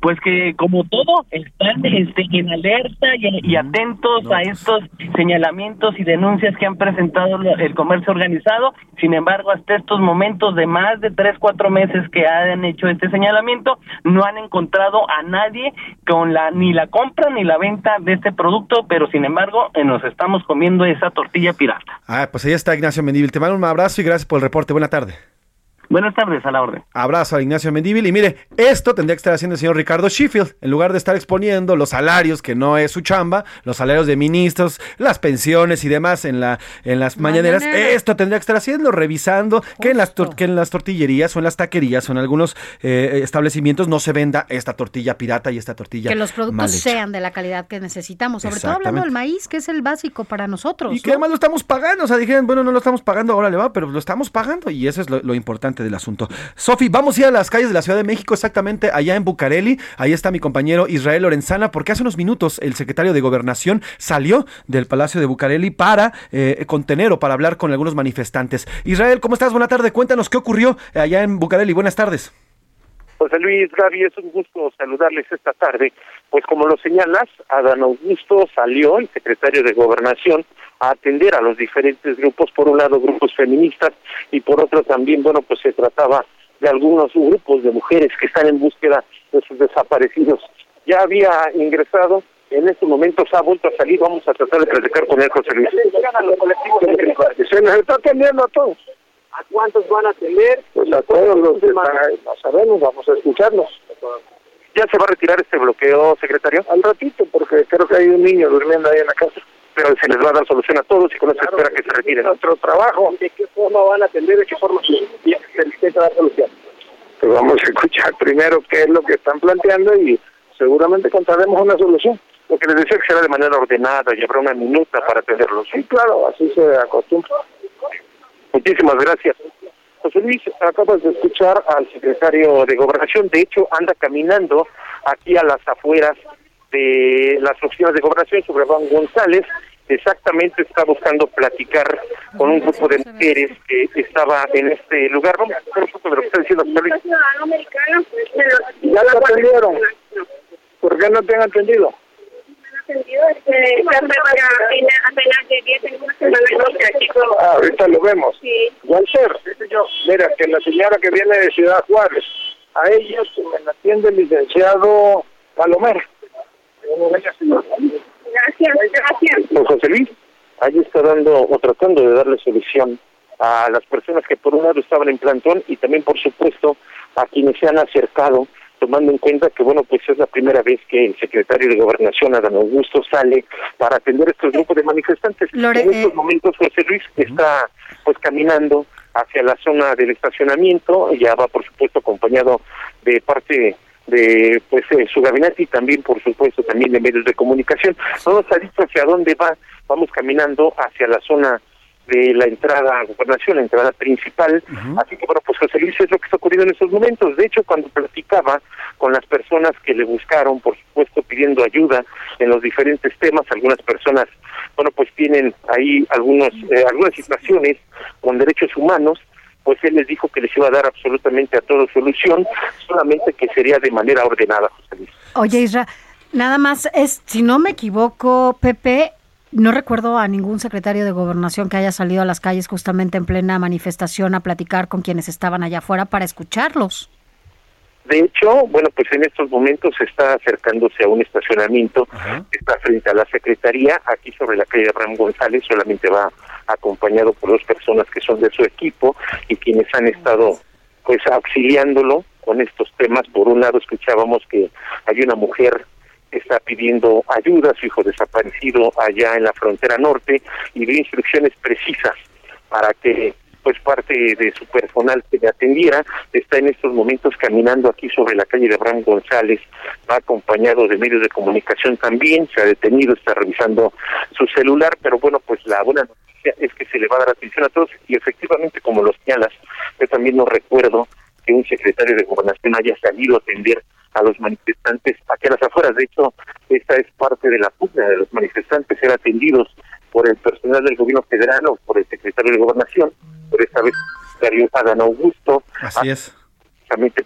Pues que como todo están este, en alerta y, y atentos a estos señalamientos y denuncias que han presentado el comercio organizado. Sin embargo, hasta estos momentos de más de tres, cuatro meses que han hecho este señalamiento, no han encontrado a nadie con la ni la compra ni la venta de este producto, pero sin embargo eh, nos estamos comiendo esa tortilla pirata. Ah, pues ahí está Ignacio Mendíbil. Te mando un abrazo y gracias por el reporte. Buena tarde. Buenas tardes, a la orden. Abrazo a Ignacio Mendíbil. Y mire, esto tendría que estar haciendo el señor Ricardo Sheffield, en lugar de estar exponiendo los salarios, que no es su chamba, los salarios de ministros, las pensiones y demás en, la, en las mañaneras. Esto tendría que estar haciendo, revisando que en, las que en las tortillerías o en las taquerías o en algunos eh, establecimientos no se venda esta tortilla pirata y esta tortilla Que los mal productos hecha. sean de la calidad que necesitamos, sobre todo hablando del maíz, que es el básico para nosotros. Y que ¿no? además lo estamos pagando. O sea, dijeron, bueno, no lo estamos pagando, ahora le va, pero lo estamos pagando. Y eso es lo, lo importante del asunto. Sofi, vamos a ir a las calles de la Ciudad de México, exactamente allá en Bucareli. Ahí está mi compañero Israel Lorenzana, porque hace unos minutos el secretario de Gobernación salió del Palacio de Bucareli para eh, contener o para hablar con algunos manifestantes. Israel, ¿cómo estás? Buena tarde. Cuéntanos qué ocurrió allá en Bucareli. Buenas tardes. José Luis Gaby, es un gusto saludarles esta tarde. Pues como lo señalas, Adán Augusto salió, el secretario de Gobernación, a atender a los diferentes grupos, por un lado grupos feministas y por otro también, bueno, pues se trataba de algunos grupos de mujeres que están en búsqueda de sus desaparecidos. Ya había ingresado, en estos momentos ha vuelto a salir, vamos a tratar de platicar con él, José Luis. Se nos está atendiendo a todos. ¿A cuántos van a atender? Pues a todos los que están- no sabemos, vamos a escucharlos. ¿Ya se va a retirar este bloqueo, secretario? Al ratito, porque creo que hay un niño durmiendo ahí en la casa. Pero se les va a dar solución a todos y con eso espera que se retiren. Nuestro trabajo. ¿De qué forma van a atender? ¿De qué forma se les intenta dar solución? Pues vamos a escuchar primero qué es lo que están planteando y seguramente encontraremos una solución. Lo que les decía que será de manera ordenada y habrá una minuta para atenderlos. Sí, claro, así se acostumbra. Muchísimas gracias. José Luis, acabas de escuchar al secretario de Gobernación. De hecho, anda caminando aquí a las afueras de las oficinas de Gobernación sobre Juan González. Exactamente está buscando platicar con un grupo de mujeres que estaba en este lugar. Vamos a lo que está diciendo Ya lo atendieron. ¿Por qué no te han atendido? apenas de 10 en una semana Ah, ahorita lo vemos. Sí. Walter, mira, que la señora que viene de Ciudad Juárez, a ella se me la atiende el licenciado Palomero. Gracias, gracias. Don José Luis, ahí está dando o tratando de darle solución a las personas que por un lado estaban en plantón y también, por supuesto, a quienes se han acercado, tomando en cuenta que, bueno, pues es la primera vez que el secretario de Gobernación, Adán Augusto, sale para atender estos grupos de manifestantes. Lore, en estos eh, momentos, José Luis está pues caminando hacia la zona del estacionamiento, ya va, por supuesto, acompañado de parte de pues eh, su gabinete y también por supuesto también de medios de comunicación no nos ha dicho hacia dónde va vamos caminando hacia la zona de la entrada a gobernación, la entrada principal. Así que bueno, pues José Luis es lo que está ocurriendo en estos momentos. De hecho, cuando platicaba con las personas que le buscaron, por supuesto, pidiendo ayuda en los diferentes temas, algunas personas, bueno, pues tienen ahí algunos, eh, algunas situaciones con derechos humanos, pues él les dijo que les iba a dar absolutamente a todo solución, solamente que sería de manera ordenada, José Luis. Oye, Isra, nada más es, si no me equivoco, Pepe, no recuerdo a ningún secretario de gobernación que haya salido a las calles justamente en plena manifestación a platicar con quienes estaban allá afuera para escucharlos. De hecho, bueno, pues en estos momentos se está acercándose a un estacionamiento que está frente a la Secretaría, aquí sobre la calle Abraham González, solamente va acompañado por dos personas que son de su equipo y quienes han estado pues auxiliándolo con estos temas. Por un lado escuchábamos que hay una mujer que está pidiendo ayuda, su hijo desaparecido allá en la frontera norte y dio instrucciones precisas para que pues parte de su personal que le atendiera está en estos momentos caminando aquí sobre la calle de Abraham González, va acompañado de medios de comunicación también, se ha detenido, está revisando su celular, pero bueno, pues la buena noticia es que se le va a dar atención a todos y efectivamente, como lo señalas, yo también no recuerdo que un secretario de gobernación haya salido a atender a los manifestantes aquí a las afueras. De hecho, esta es parte de la pugna de los manifestantes, ser atendidos por el personal del gobierno federal o por el secretario de gobernación, por esta vez secretario Adán Augusto, Así es.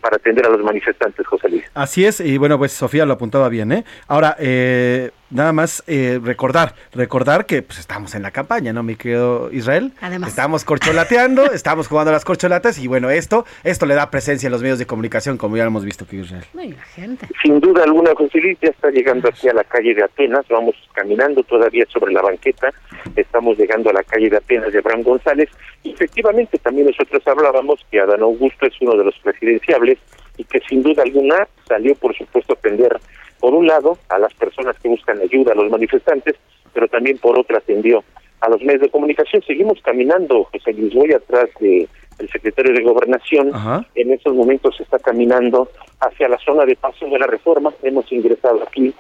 para atender a los manifestantes, José Luis. Así es, y bueno, pues Sofía lo apuntaba bien, ¿eh? Ahora, eh, nada más eh, recordar, recordar que pues estamos en la campaña, ¿no, mi querido Israel? Además. Estamos corcholateando, estamos jugando a las corcholatas y bueno, esto, esto le da presencia a los medios de comunicación, como ya lo hemos visto que Israel. No, y la gente. Sin duda alguna, José Luis ya está llegando aquí a la calle de Atenas, vamos caminando todavía sobre la banqueta, estamos llegando a la calle de Atenas de Abraham González, y efectivamente también nosotros hablábamos que Adán Augusto es uno de los presidenciables y que sin duda alguna salió por supuesto a atender por un lado a las personas que buscan ayuda, a los manifestantes, pero también por otro atendió a los medios de comunicación. Seguimos caminando, José Luis, voy atrás de el secretario de Gobernación. En estos momentos se está caminando hacia la zona de Paso de la Reforma. Hemos ingresado aquí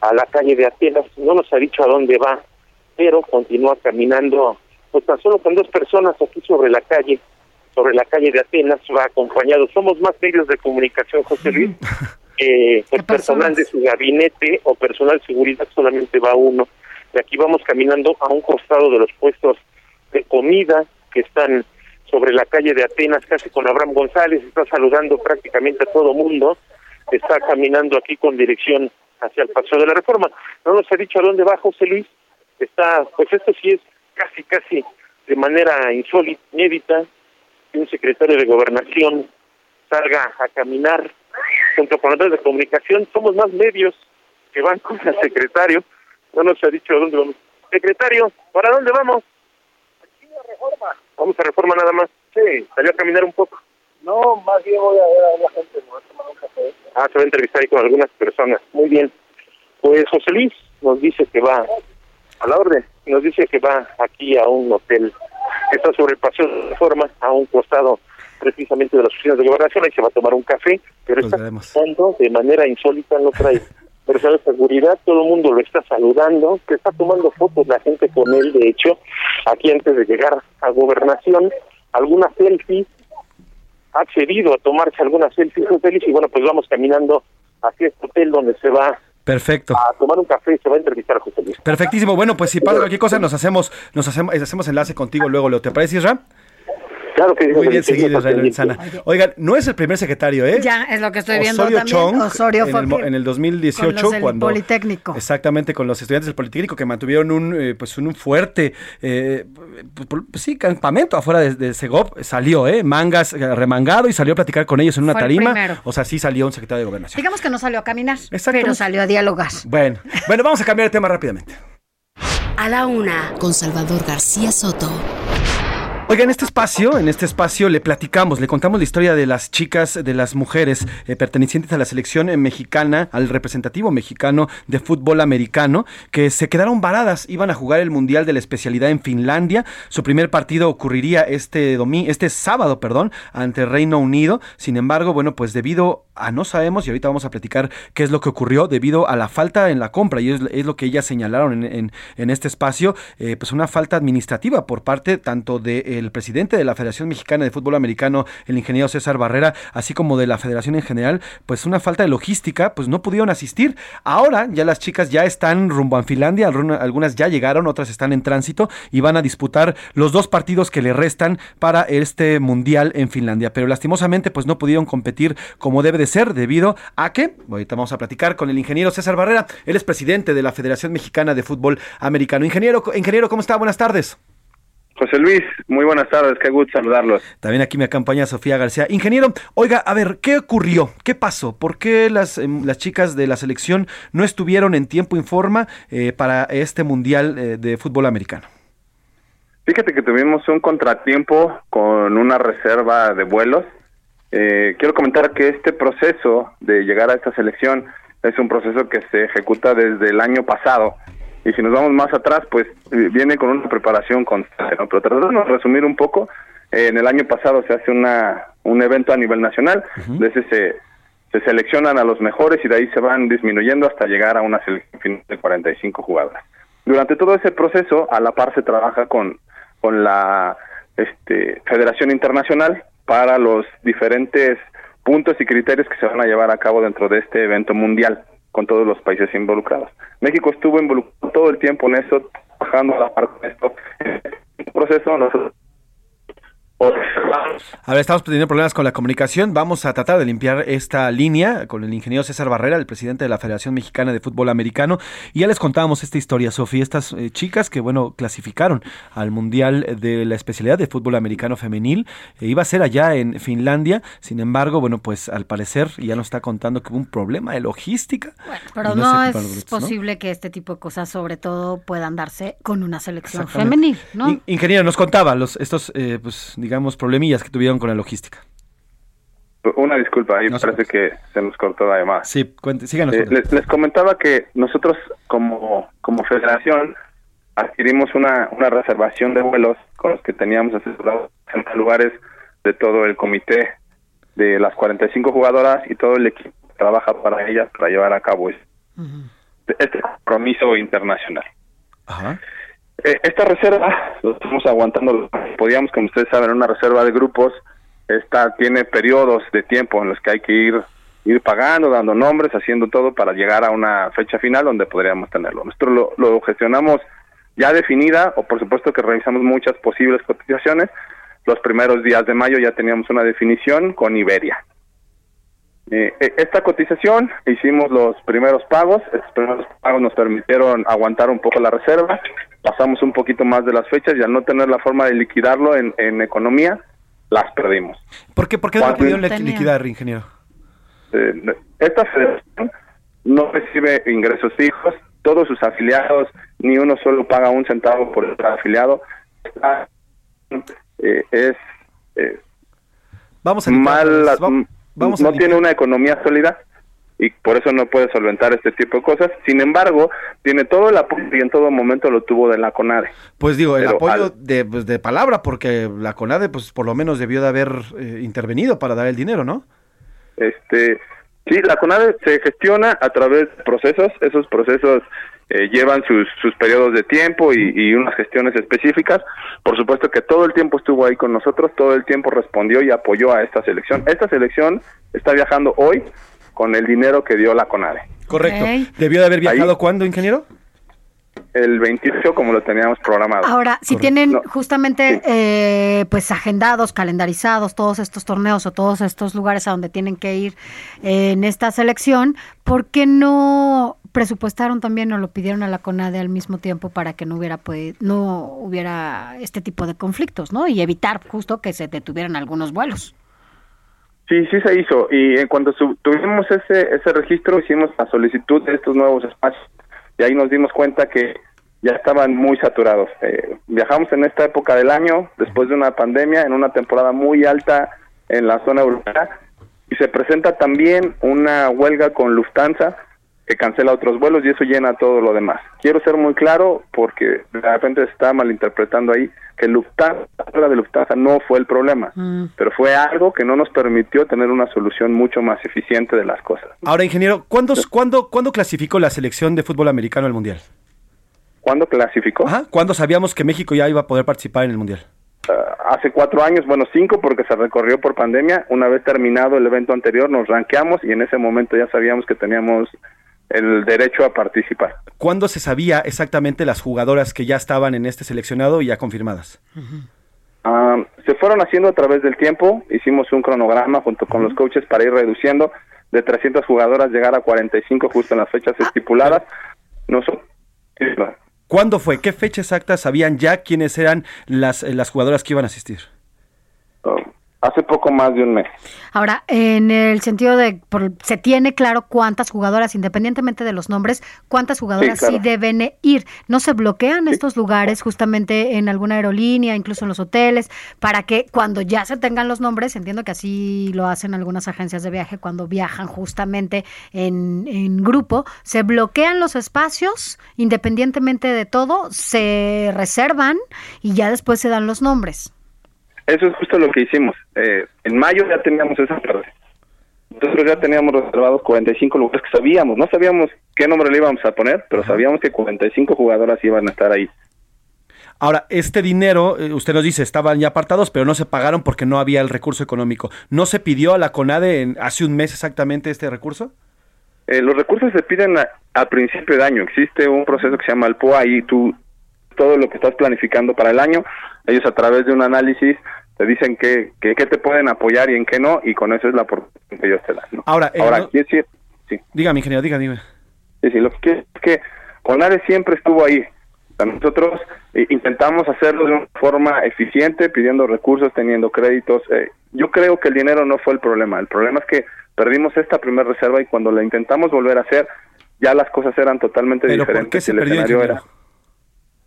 a la calle de Atenas. No nos ha dicho a dónde va, pero continúa caminando, pues tan solo con dos personas aquí sobre la calle, sobre la calle de Atenas, va acompañado. Somos más medios de comunicación, José Luis. Eh, pues personal de su gabinete o personal de seguridad solamente va uno. De aquí vamos caminando a un costado de los puestos de comida que están sobre la calle de Atenas, casi con Abraham González, está saludando prácticamente a todo mundo, está caminando aquí con dirección hacia el Paso de la Reforma. No nos ha dicho a dónde va José Luis, está, pues esto sí es casi, casi de manera insólita, inédita, que un secretario de Gobernación salga a caminar junto con de comunicación. Somos más medios que van con el secretario. No nos ha dicho dónde vamos. Secretario, ¿para dónde vamos? Aquí a Reforma. Vamos a Reforma nada más. Sí. Salió a caminar un poco. No, más bien voy a ver a la gente, me voy a tomar un café. Ah, se va a entrevistar ahí con algunas personas. Muy bien. Pues José Luis nos dice que va a la orden. Nos dice que va aquí a un hotel que está sobre el paseo de reforma, a un costado precisamente de las oficinas de gobernación. Ahí se va a tomar un café, pero está pasando de manera insólita, no trae personal de seguridad, todo el mundo lo está saludando, que está tomando fotos la gente con él, de hecho, aquí antes de llegar a gobernación, algunas selfies, ha accedido a tomarse algunas selfies, Luis, y bueno, pues vamos caminando hacia este hotel donde se va Perfecto. a tomar un café y se va a entrevistar a José Luis. Perfectísimo. Bueno, pues si pasa cualquier cosa, nos hacemos, nos hacemos, hacemos enlace contigo luego, Leo. ¿Te parece, Isra? Claro que Muy bien seguido, Israel sí. Lenzana. Oigan, no es el primer secretario, ¿eh? Ya, es lo que estoy viendo Osorio también. Chong, Osorio en, fue el, en el 2018, con los del cuando Politécnico. exactamente con los estudiantes del Politécnico que mantuvieron un eh, pues un fuerte eh, pues, pues, sí campamento afuera de, de Segov salió, eh, mangas eh, remangado y salió a platicar con ellos en una Fue el tarima. O sea, sí salió un secretario de gobernación. Digamos que no salió a caminar, pero salió a dialogar. Bueno, bueno, vamos a cambiar de tema rápidamente. A la una, con Salvador García Soto. Oiga, en este espacio, en este espacio le platicamos, le contamos la historia de las chicas, de las mujeres eh, pertenecientes a la selección eh, mexicana, al representativo mexicano de fútbol americano, que se quedaron varadas, iban a jugar el Mundial de la especialidad en Finlandia. Su primer partido ocurriría este domingo, este sábado, perdón, ante Reino Unido. Sin embargo, bueno, pues debido no sabemos, y ahorita vamos a platicar qué es lo que ocurrió, debido a la falta en la compra, y es, es lo que ellas señalaron en, este espacio, eh, pues una falta administrativa por parte tanto del presidente de la Federación Mexicana de Fútbol Americano, el ingeniero César Barrera, así como de la federación en general, pues una falta de logística, pues no pudieron asistir. Ahora ya las chicas ya están rumbo a Finlandia, alguna- algunas ya llegaron, otras están en tránsito y van a disputar los dos partidos que le restan para este mundial en Finlandia. Pero lastimosamente pues no pudieron competir como debe de ser debido a que, ahorita vamos a platicar con el ingeniero César Barrera, él es presidente de la Federación Mexicana de Fútbol Americano. Ingeniero, ingeniero, ¿cómo está? Buenas tardes. José Luis, muy buenas tardes, qué gusto saludarlos. También aquí me acompaña Sofía García. Ingeniero, oiga, a ver, ¿qué ocurrió? ¿Qué pasó? ¿Por qué las, em, las chicas de la selección no estuvieron en tiempo y forma eh, para este Mundial eh, de Fútbol Americano? Fíjate que tuvimos un contratiempo con una reserva de vuelos. Eh, quiero comentar que este proceso de llegar a esta selección es un proceso que se ejecuta desde el año pasado. Y si nos vamos más atrás, pues eh, viene con una preparación constante. ¿no? Pero tratando de resumir un poco, eh, en el año pasado se hace una un evento a nivel nacional, de ese se, se seleccionan a los mejores y de ahí se van disminuyendo hasta llegar a una selección final de 45 jugadoras. Durante todo ese proceso, a la par se trabaja con, con la este, Federación Internacional para los diferentes puntos y criterios que se van a llevar a cabo dentro de este evento mundial con todos los países involucrados. México estuvo involucrado todo el tiempo en eso, trabajando a la par con esto. En el proceso nosotros A ver, estamos teniendo problemas con la comunicación. Vamos a tratar de limpiar esta línea con el ingeniero César Barrera, el presidente de la Federación Mexicana de Fútbol Americano. Y ya les contábamos esta historia, Sofía, estas eh, chicas que, bueno, clasificaron al Mundial de la especialidad de fútbol americano femenil. Eh, iba a ser allá en Finlandia. Sin embargo, bueno, pues al parecer ya nos está contando que hubo un problema de logística. Pero Y no, es posible que este tipo de cosas, sobre todo, puedan darse con una selección femenil, ¿no? In- ingeniero, nos contaba los, estos, eh, pues, digamos, problemillas que tuvieron con la logística. Una disculpa, ahí parece que se nos cortó llamada. Sí, cuente, síganos. Eh, les, les comentaba que nosotros como, como federación adquirimos una, una reservación de vuelos con los que teníamos asegurados 60 lugares de todo el comité de las 45 jugadoras y todo el equipo que trabaja para ellas para llevar a cabo este, este compromiso internacional. Eh, esta reserva, lo estamos aguantando, lo podíamos, como ustedes saben, una reserva de grupos, esta tiene periodos de tiempo en los que hay que ir ir pagando, dando nombres, haciendo todo para llegar a una fecha final donde podríamos tenerlo. Nosotros lo, lo gestionamos ya definida, o por supuesto que revisamos muchas posibles cotizaciones. Los primeros días de mayo ya teníamos una definición con Iberia. Eh, eh, esta cotización hicimos los primeros pagos, estos primeros pagos nos permitieron aguantar un poco la reserva, pasamos un poquito más de las fechas y al no tener la forma de liquidarlo en, en economía, las perdimos. ¿Por qué, por qué no pudieron liquidar, ingeniero? Eh, esta federación no recibe ingresos fijos, todos sus afiliados, ni uno solo paga un centavo por estar afiliado. Eh, es eh, Vamos a mal, vamos no tiene una economía sólida y por eso no puede solventar este tipo de cosas. Sin embargo, tiene todo el apoyo y en todo momento lo tuvo de la CONADE. Pues digo, el Pero apoyo al- de, pues, de palabra, porque la CONADE, pues por lo menos debió de haber eh, intervenido para dar el dinero, ¿no? Este, sí, la CONADE se gestiona a través de procesos, esos procesos eh, llevan sus, sus periodos de tiempo y, y unas gestiones específicas. Por supuesto que todo el tiempo estuvo ahí con nosotros, todo el tiempo respondió y apoyó a esta selección. Esta selección está viajando hoy con el dinero que dio la CONADE. Correcto. ¿Debió de haber viajado Ahí. cuándo, ingeniero? El 28 como lo teníamos programado. Ahora, si Correcto. tienen No. justamente eh, pues agendados, calendarizados todos estos torneos o todos estos lugares a donde tienen que ir eh, en esta selección, ¿por qué no presupuestaron también o lo pidieron a la CONADE al mismo tiempo para que no hubiera pues, no hubiera este tipo de conflictos, ¿no? Y evitar justo que se detuvieran algunos vuelos. Sí, sí se hizo. Y en cuanto tuvimos ese, ese registro, hicimos la solicitud de estos nuevos espacios. Y ahí nos dimos cuenta que ya estaban muy saturados. Eh, viajamos en esta época del año, después de una pandemia, en una temporada muy alta en la zona europea. Y se presenta también una huelga con Lufthansa que cancela otros vuelos y eso llena todo lo demás. Quiero ser muy claro porque de repente se está malinterpretando ahí que Lufthansa, la huelga de Lufthansa no fue el problema pero fue algo que no nos permitió tener una solución mucho más eficiente de las cosas. Ahora, ingeniero, ¿cuándo, cuándo, ¿cuándo clasificó la selección de fútbol americano al Mundial? ¿Cuándo clasificó? Ajá, ¿cuándo sabíamos que México ya iba a poder participar en el Mundial? Ah, hace cuatro años, bueno, cinco porque se recorrió por pandemia. Una vez terminado el evento anterior, nos ranqueamos y en ese momento ya sabíamos que teníamos el derecho a participar. ¿Cuándo se sabía exactamente las jugadoras que ya estaban en este seleccionado y ya confirmadas? Ah, se fueron haciendo a través del tiempo, hicimos un cronograma junto con los coaches para ir reduciendo de 300 jugadoras, llegar a 45 justo en las fechas estipuladas. Nosotros, ¿Cuándo fue? ¿Qué fecha exacta sabían ya quiénes eran las, eh, las jugadoras que iban a asistir? Hace poco más de un mes. Ahora, en el sentido de, por- se tiene claro cuántas jugadoras, independientemente de los nombres, cuántas jugadoras sí, claro. deben ir. ¿No se bloquean estos lugares justamente en alguna aerolínea, incluso en los hoteles, para que cuando ya se tengan los nombres, entiendo que así lo hacen algunas agencias de viaje cuando viajan justamente en, en grupo, se bloquean los espacios, independientemente de todo, se reservan y ya después se dan los nombres. Eso es justo lo que hicimos. Eh, en mayo ya teníamos esa tarde. Nosotros ya teníamos reservados 45 lugares que sabíamos. No sabíamos qué nombre le íbamos a poner, pero sabíamos que 45 jugadoras iban a estar ahí. Ahora, este dinero, eh, usted nos dice, estaban ya apartados, pero no se pagaron porque no había el recurso económico. ¿No se pidió a la CONADE en- hace un mes exactamente este recurso? Eh, los recursos se piden a, a principio de año. Existe un proceso que se llama el POA y tú todo lo que estás planificando para el año, ellos a través de un análisis te dicen que, que, que te pueden apoyar y en qué no, y con eso es la oportunidad que ellos te dan. ¿no? Ahora, eh, Ahora, no- decir, sí. Dígame, ingeniero, dígame, dígame. Sí, sí, lo que quiero es que Conare siempre estuvo ahí. Nosotros eh, intentamos hacerlo de una forma eficiente, pidiendo recursos, teniendo créditos. Eh, yo creo que el dinero no fue el problema. El problema es que perdimos esta primera reserva y cuando la intentamos volver a hacer, ya las cosas eran totalmente ¿Pero por diferentes. qué se el perdió el escenario dinero? era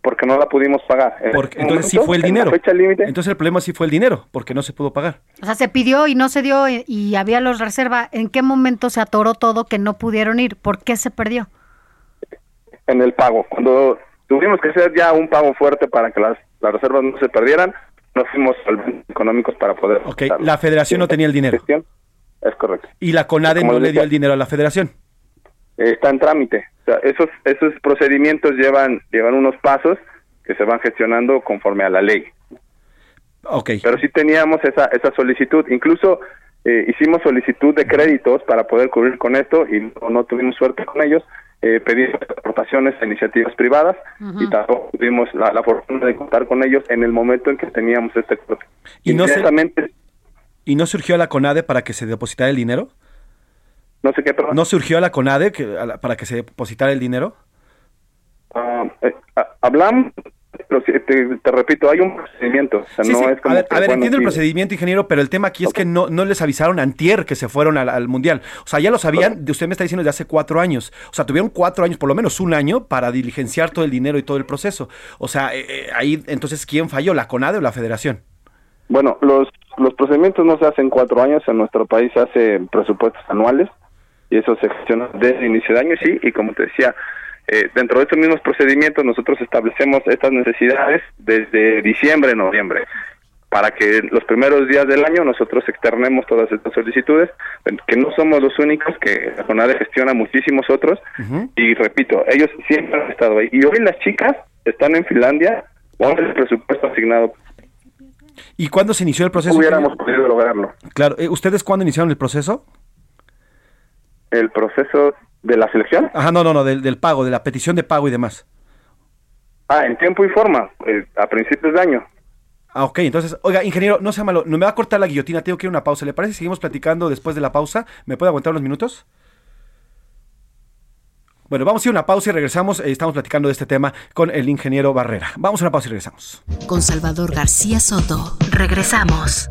porque no la pudimos pagar. En Porque, ese entonces sí momento, fue el en dinero. fecha límite, Entonces el problema sí fue el dinero, porque no se pudo pagar. O sea, se pidió y no se dio y, y había los reserva. ¿En qué momento se atoró todo que no pudieron ir? ¿Por qué se perdió? en el pago. Cuando tuvimos que hacer ya un pago fuerte para que las, las reservas no se perdieran, no fuimos económicos para poder. Ok, la federación no tenía el dinero. Es correcto. Y la CONADE no le dio el dinero a la federación. Está en trámite. O sea, esos esos procedimientos llevan llevan unos pasos que se van gestionando conforme a la ley. Ok. Pero sí teníamos esa esa solicitud, incluso eh, hicimos solicitud de créditos para poder cubrir con esto y no, no tuvimos suerte con ellos. Eh, pedimos aportaciones a iniciativas privadas y tampoco tuvimos la, la fortuna de contar con ellos en el momento en que teníamos este corte. Y no se- ¿Y no surgió la CONADE para que se depositara el dinero? No sé qué, perdón. ¿No surgió a la CONADE que- a la- para que se depositara el dinero? Eh, ah, hablamos pero te, te repito, hay un procedimiento. O sea, Sí, no sí. es como a ver, que, a ver, bueno, entiendo el procedimiento, ingeniero, pero el tema aquí es que no, no les avisaron antier que se fueron al, al Mundial. O sea, ya lo sabían, de usted me está diciendo desde hace cuatro años. O sea, tuvieron cuatro años, por lo menos un año, para diligenciar todo el dinero y todo el proceso. O sea, eh, eh, ahí, entonces, ¿quién falló? ¿La CONADE o la Federación? Bueno, los, los procedimientos no se hacen cuatro años, en nuestro país se hacen presupuestos anuales y eso se gestiona desde el inicio de año, sí, y como te decía, eh, dentro de estos mismos procedimientos nosotros establecemos estas necesidades desde diciembre, noviembre, para que los primeros días del año nosotros externemos todas estas solicitudes, que no somos los únicos, que la CONADE gestiona muchísimos otros, y repito, ellos siempre han estado ahí. Y hoy las chicas están en Finlandia con el presupuesto asignado. ¿Y cuándo se inició el proceso? Hubiéramos podido lograrlo. Claro, eh, ¿ustedes cuándo iniciaron el proceso? ¿El proceso de la selección? Ajá, no, no, no, del, del pago, de la petición de pago y demás. Ah, en tiempo y forma, eh, a principios de año. Ah, ok, entonces, oiga, ingeniero, no sea malo, no me va a cortar la guillotina, tengo que ir a una pausa. ¿Le parece si seguimos platicando después de la pausa? ¿Me puede aguantar unos minutos? Bueno, vamos a ir a una pausa y regresamos. Eh, estamos platicando de este tema con el ingeniero Barrera. Vamos a una pausa y regresamos. Con Salvador García Soto. Regresamos.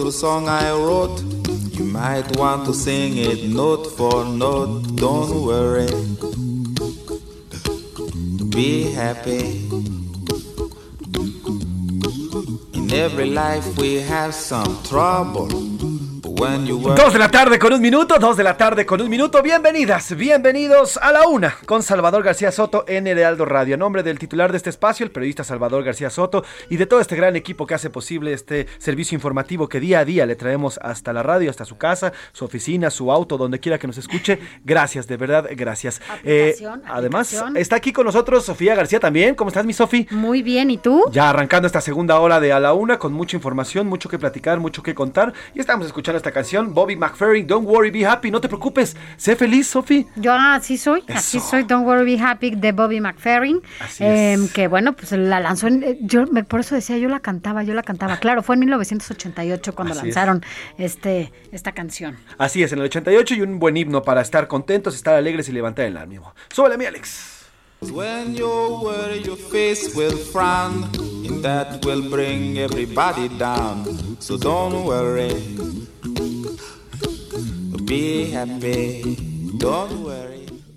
Little song I wrote. You might want to sing it note for note. Don't worry. Be happy. In every life we have some trouble. Dos de la tarde con un minuto, dos de la tarde con un minuto. Bienvenidas, bienvenidos a la una con Salvador García Soto en el Heraldo Radio. A nombre del titular de este espacio, el periodista Salvador García Soto, y de todo este gran equipo que hace posible este servicio informativo que día a día le traemos hasta la radio, hasta su casa, su oficina, su auto, donde quiera que nos escuche. Gracias, de verdad, gracias. Eh, además, aplicación. está aquí con nosotros Sofía García también. ¿Cómo estás, mi Sofi? Muy bien, ¿y tú? Ya arrancando esta segunda hora de A la Una con mucha información, mucho que platicar, mucho que contar. Y estamos escuchando esta canción, Bobby McFerrin, Don't Worry, Be Happy, no te preocupes, sé feliz, Sofi. Yo así soy, así soy, Don't Worry Be Happy de Bobby McFerrin, Así em, es. que bueno, pues la lanzó, en, eh, yo me- por eso decía, yo la cantaba, yo la cantaba, claro, fue en 1988 cuando Así es. lanzaron este esta canción. Así es, en el 88 y un buen himno para estar contentos, estar alegres y levantar el ánimo. Súbele a mí, Alex. When you worry, your face will frown, and that will bring everybody down. So don't worry, be happy. Don't worry.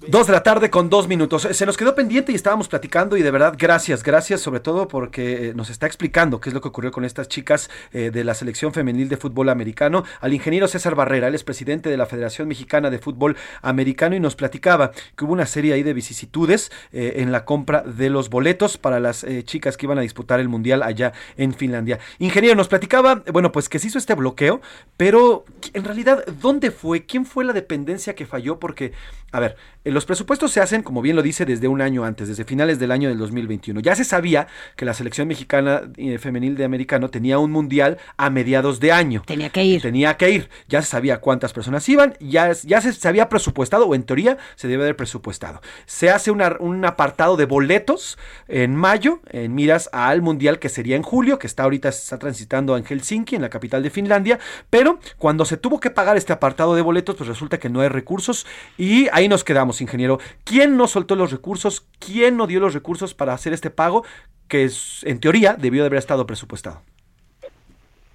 Dos de la tarde con dos minutos. Se nos quedó pendiente y estábamos platicando y de verdad gracias, gracias sobre todo porque eh, nos está explicando qué es lo que ocurrió con estas chicas eh, de la selección femenil de fútbol americano. Al ingeniero César Barrera, él es presidente de la Federación Mexicana de Fútbol Americano y nos platicaba que hubo una serie ahí de vicisitudes eh, en la compra de los boletos para las eh, chicas que iban a disputar el Mundial allá en Finlandia. Ingeniero, nos platicaba, eh, bueno, pues que se hizo este bloqueo, pero en realidad, ¿dónde fue? ¿Quién fue la dependencia que falló? Porque, a ver, eh, los presupuestos se hacen, como bien lo dice, desde un año antes, desde finales del año del 2021. Ya se sabía que la selección mexicana eh, femenil de americano tenía un mundial a mediados de año. Tenía que ir. Tenía que ir. Ya se sabía cuántas personas iban, ya, se, se había presupuestado, o en teoría se debe haber presupuestado. Se hace una- un apartado de boletos en mayo, en miras al mundial que sería en julio, que está ahorita está transitando en Helsinki, en la capital de Finlandia, pero cuando se tuvo que pagar este apartado de boletos, pues resulta que no hay recursos y ahí nos quedamos, ingeniero. ¿Quién no soltó los recursos? ¿Quién no dio los recursos para hacer este pago que es- en teoría debió de haber estado presupuestado?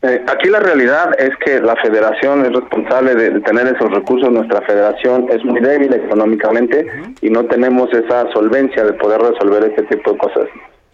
Eh, aquí la realidad es que la federación es responsable de, de tener esos recursos. Nuestra federación es muy débil económicamente y no tenemos esa solvencia de poder resolver este tipo de cosas.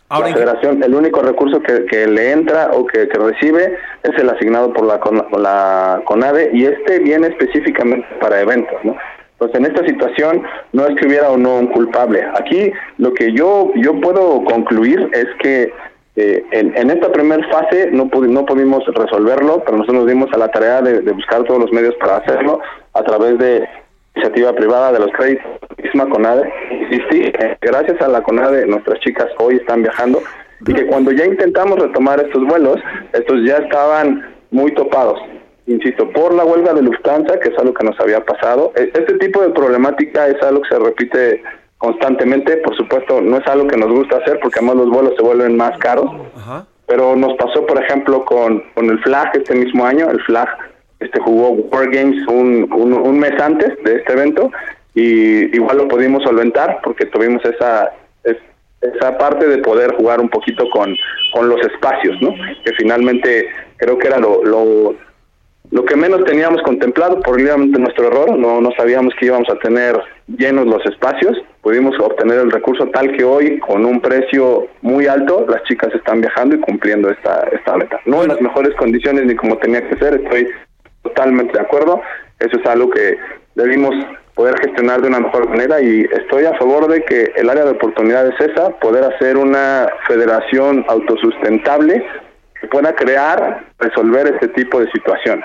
la federación, el único recurso que, que le entra o que, que recibe es el asignado por la, la CONADE y este viene específicamente para eventos, ¿no? Pues en esta situación no es que hubiera o no un culpable. Aquí lo que yo yo puedo concluir es que eh, en, en esta primera fase no, pudi- no pudimos resolverlo, pero nosotros nos dimos a la tarea de, buscar todos los medios para hacerlo a través de iniciativa privada de los créditos, misma CONADE, y sí, gracias a la CONADE nuestras chicas hoy están viajando y que cuando ya intentamos retomar estos vuelos, estos ya estaban muy topados. Insisto, por la huelga de Lufthansa, que es algo que nos había pasado. E- Este tipo de problemática es algo que se repite constantemente. Por supuesto, no es algo que nos gusta hacer porque además los vuelos se vuelven más caros. Pero nos pasó, por ejemplo, con, con el FLAG este mismo año. El FLAG este, jugó War Games un, un, un mes antes de este evento y igual lo pudimos solventar porque tuvimos esa es- esa parte de poder jugar un poquito con, con los espacios, ¿no? Que finalmente creo que era lo, lo, lo que menos teníamos contemplado, probablemente nuestro error, no, sabíamos que íbamos a tener llenos los espacios, pudimos obtener el recurso tal que hoy, con un precio muy alto, las chicas están viajando y cumpliendo esta, esta meta. No en las mejores condiciones ni como tenía que ser, estoy totalmente de acuerdo, eso es algo que debimos poder gestionar de una mejor manera y estoy a favor de que el área de oportunidad es esa, poder hacer una federación autosustentable que pueda crear, resolver este tipo de situaciones.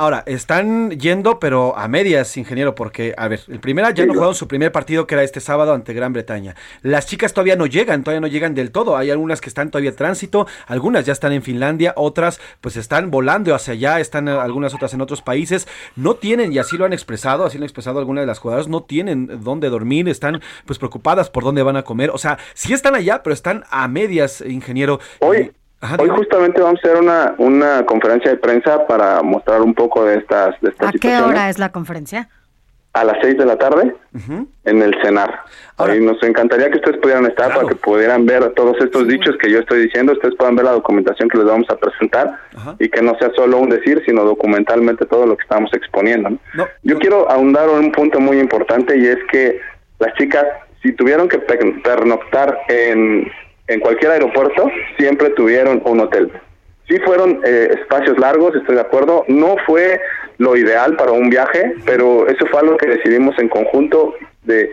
Ahora, están yendo, pero a medias, ingeniero, porque, a ver, el primera ya no jugaron su primer partido, que era este sábado ante Gran Bretaña. Las chicas todavía no llegan, todavía no llegan del todo. Hay algunas que están todavía en tránsito, algunas ya están en Finlandia, otras pues están volando hacia allá, están eh, algunas otras en otros países. No tienen, y así lo han expresado, así lo han expresado algunas de las jugadoras, no tienen dónde dormir, están pues preocupadas por dónde van a comer. O sea, sí están allá, pero están a medias, ingeniero. Hoy, hoy justamente vamos a hacer una, una conferencia de prensa para mostrar un poco de estas, de estas ¿A qué hora es la conferencia? A las 6 de la tarde en el CENAR. Ahí nos encantaría que ustedes pudieran estar para que pudieran ver todos estos dichos que yo estoy diciendo, ustedes puedan ver la documentación que les vamos a presentar y que no sea solo un decir, sino documentalmente todo lo que estamos exponiendo. ¿no? Yo quiero ahondar en un punto muy importante y es que las chicas, si tuvieron que pe- pernoctar en, en cualquier aeropuerto, siempre tuvieron un hotel. Sí fueron eh, espacios largos, estoy de acuerdo. No fue lo ideal para un viaje, pero eso fue algo que decidimos en conjunto de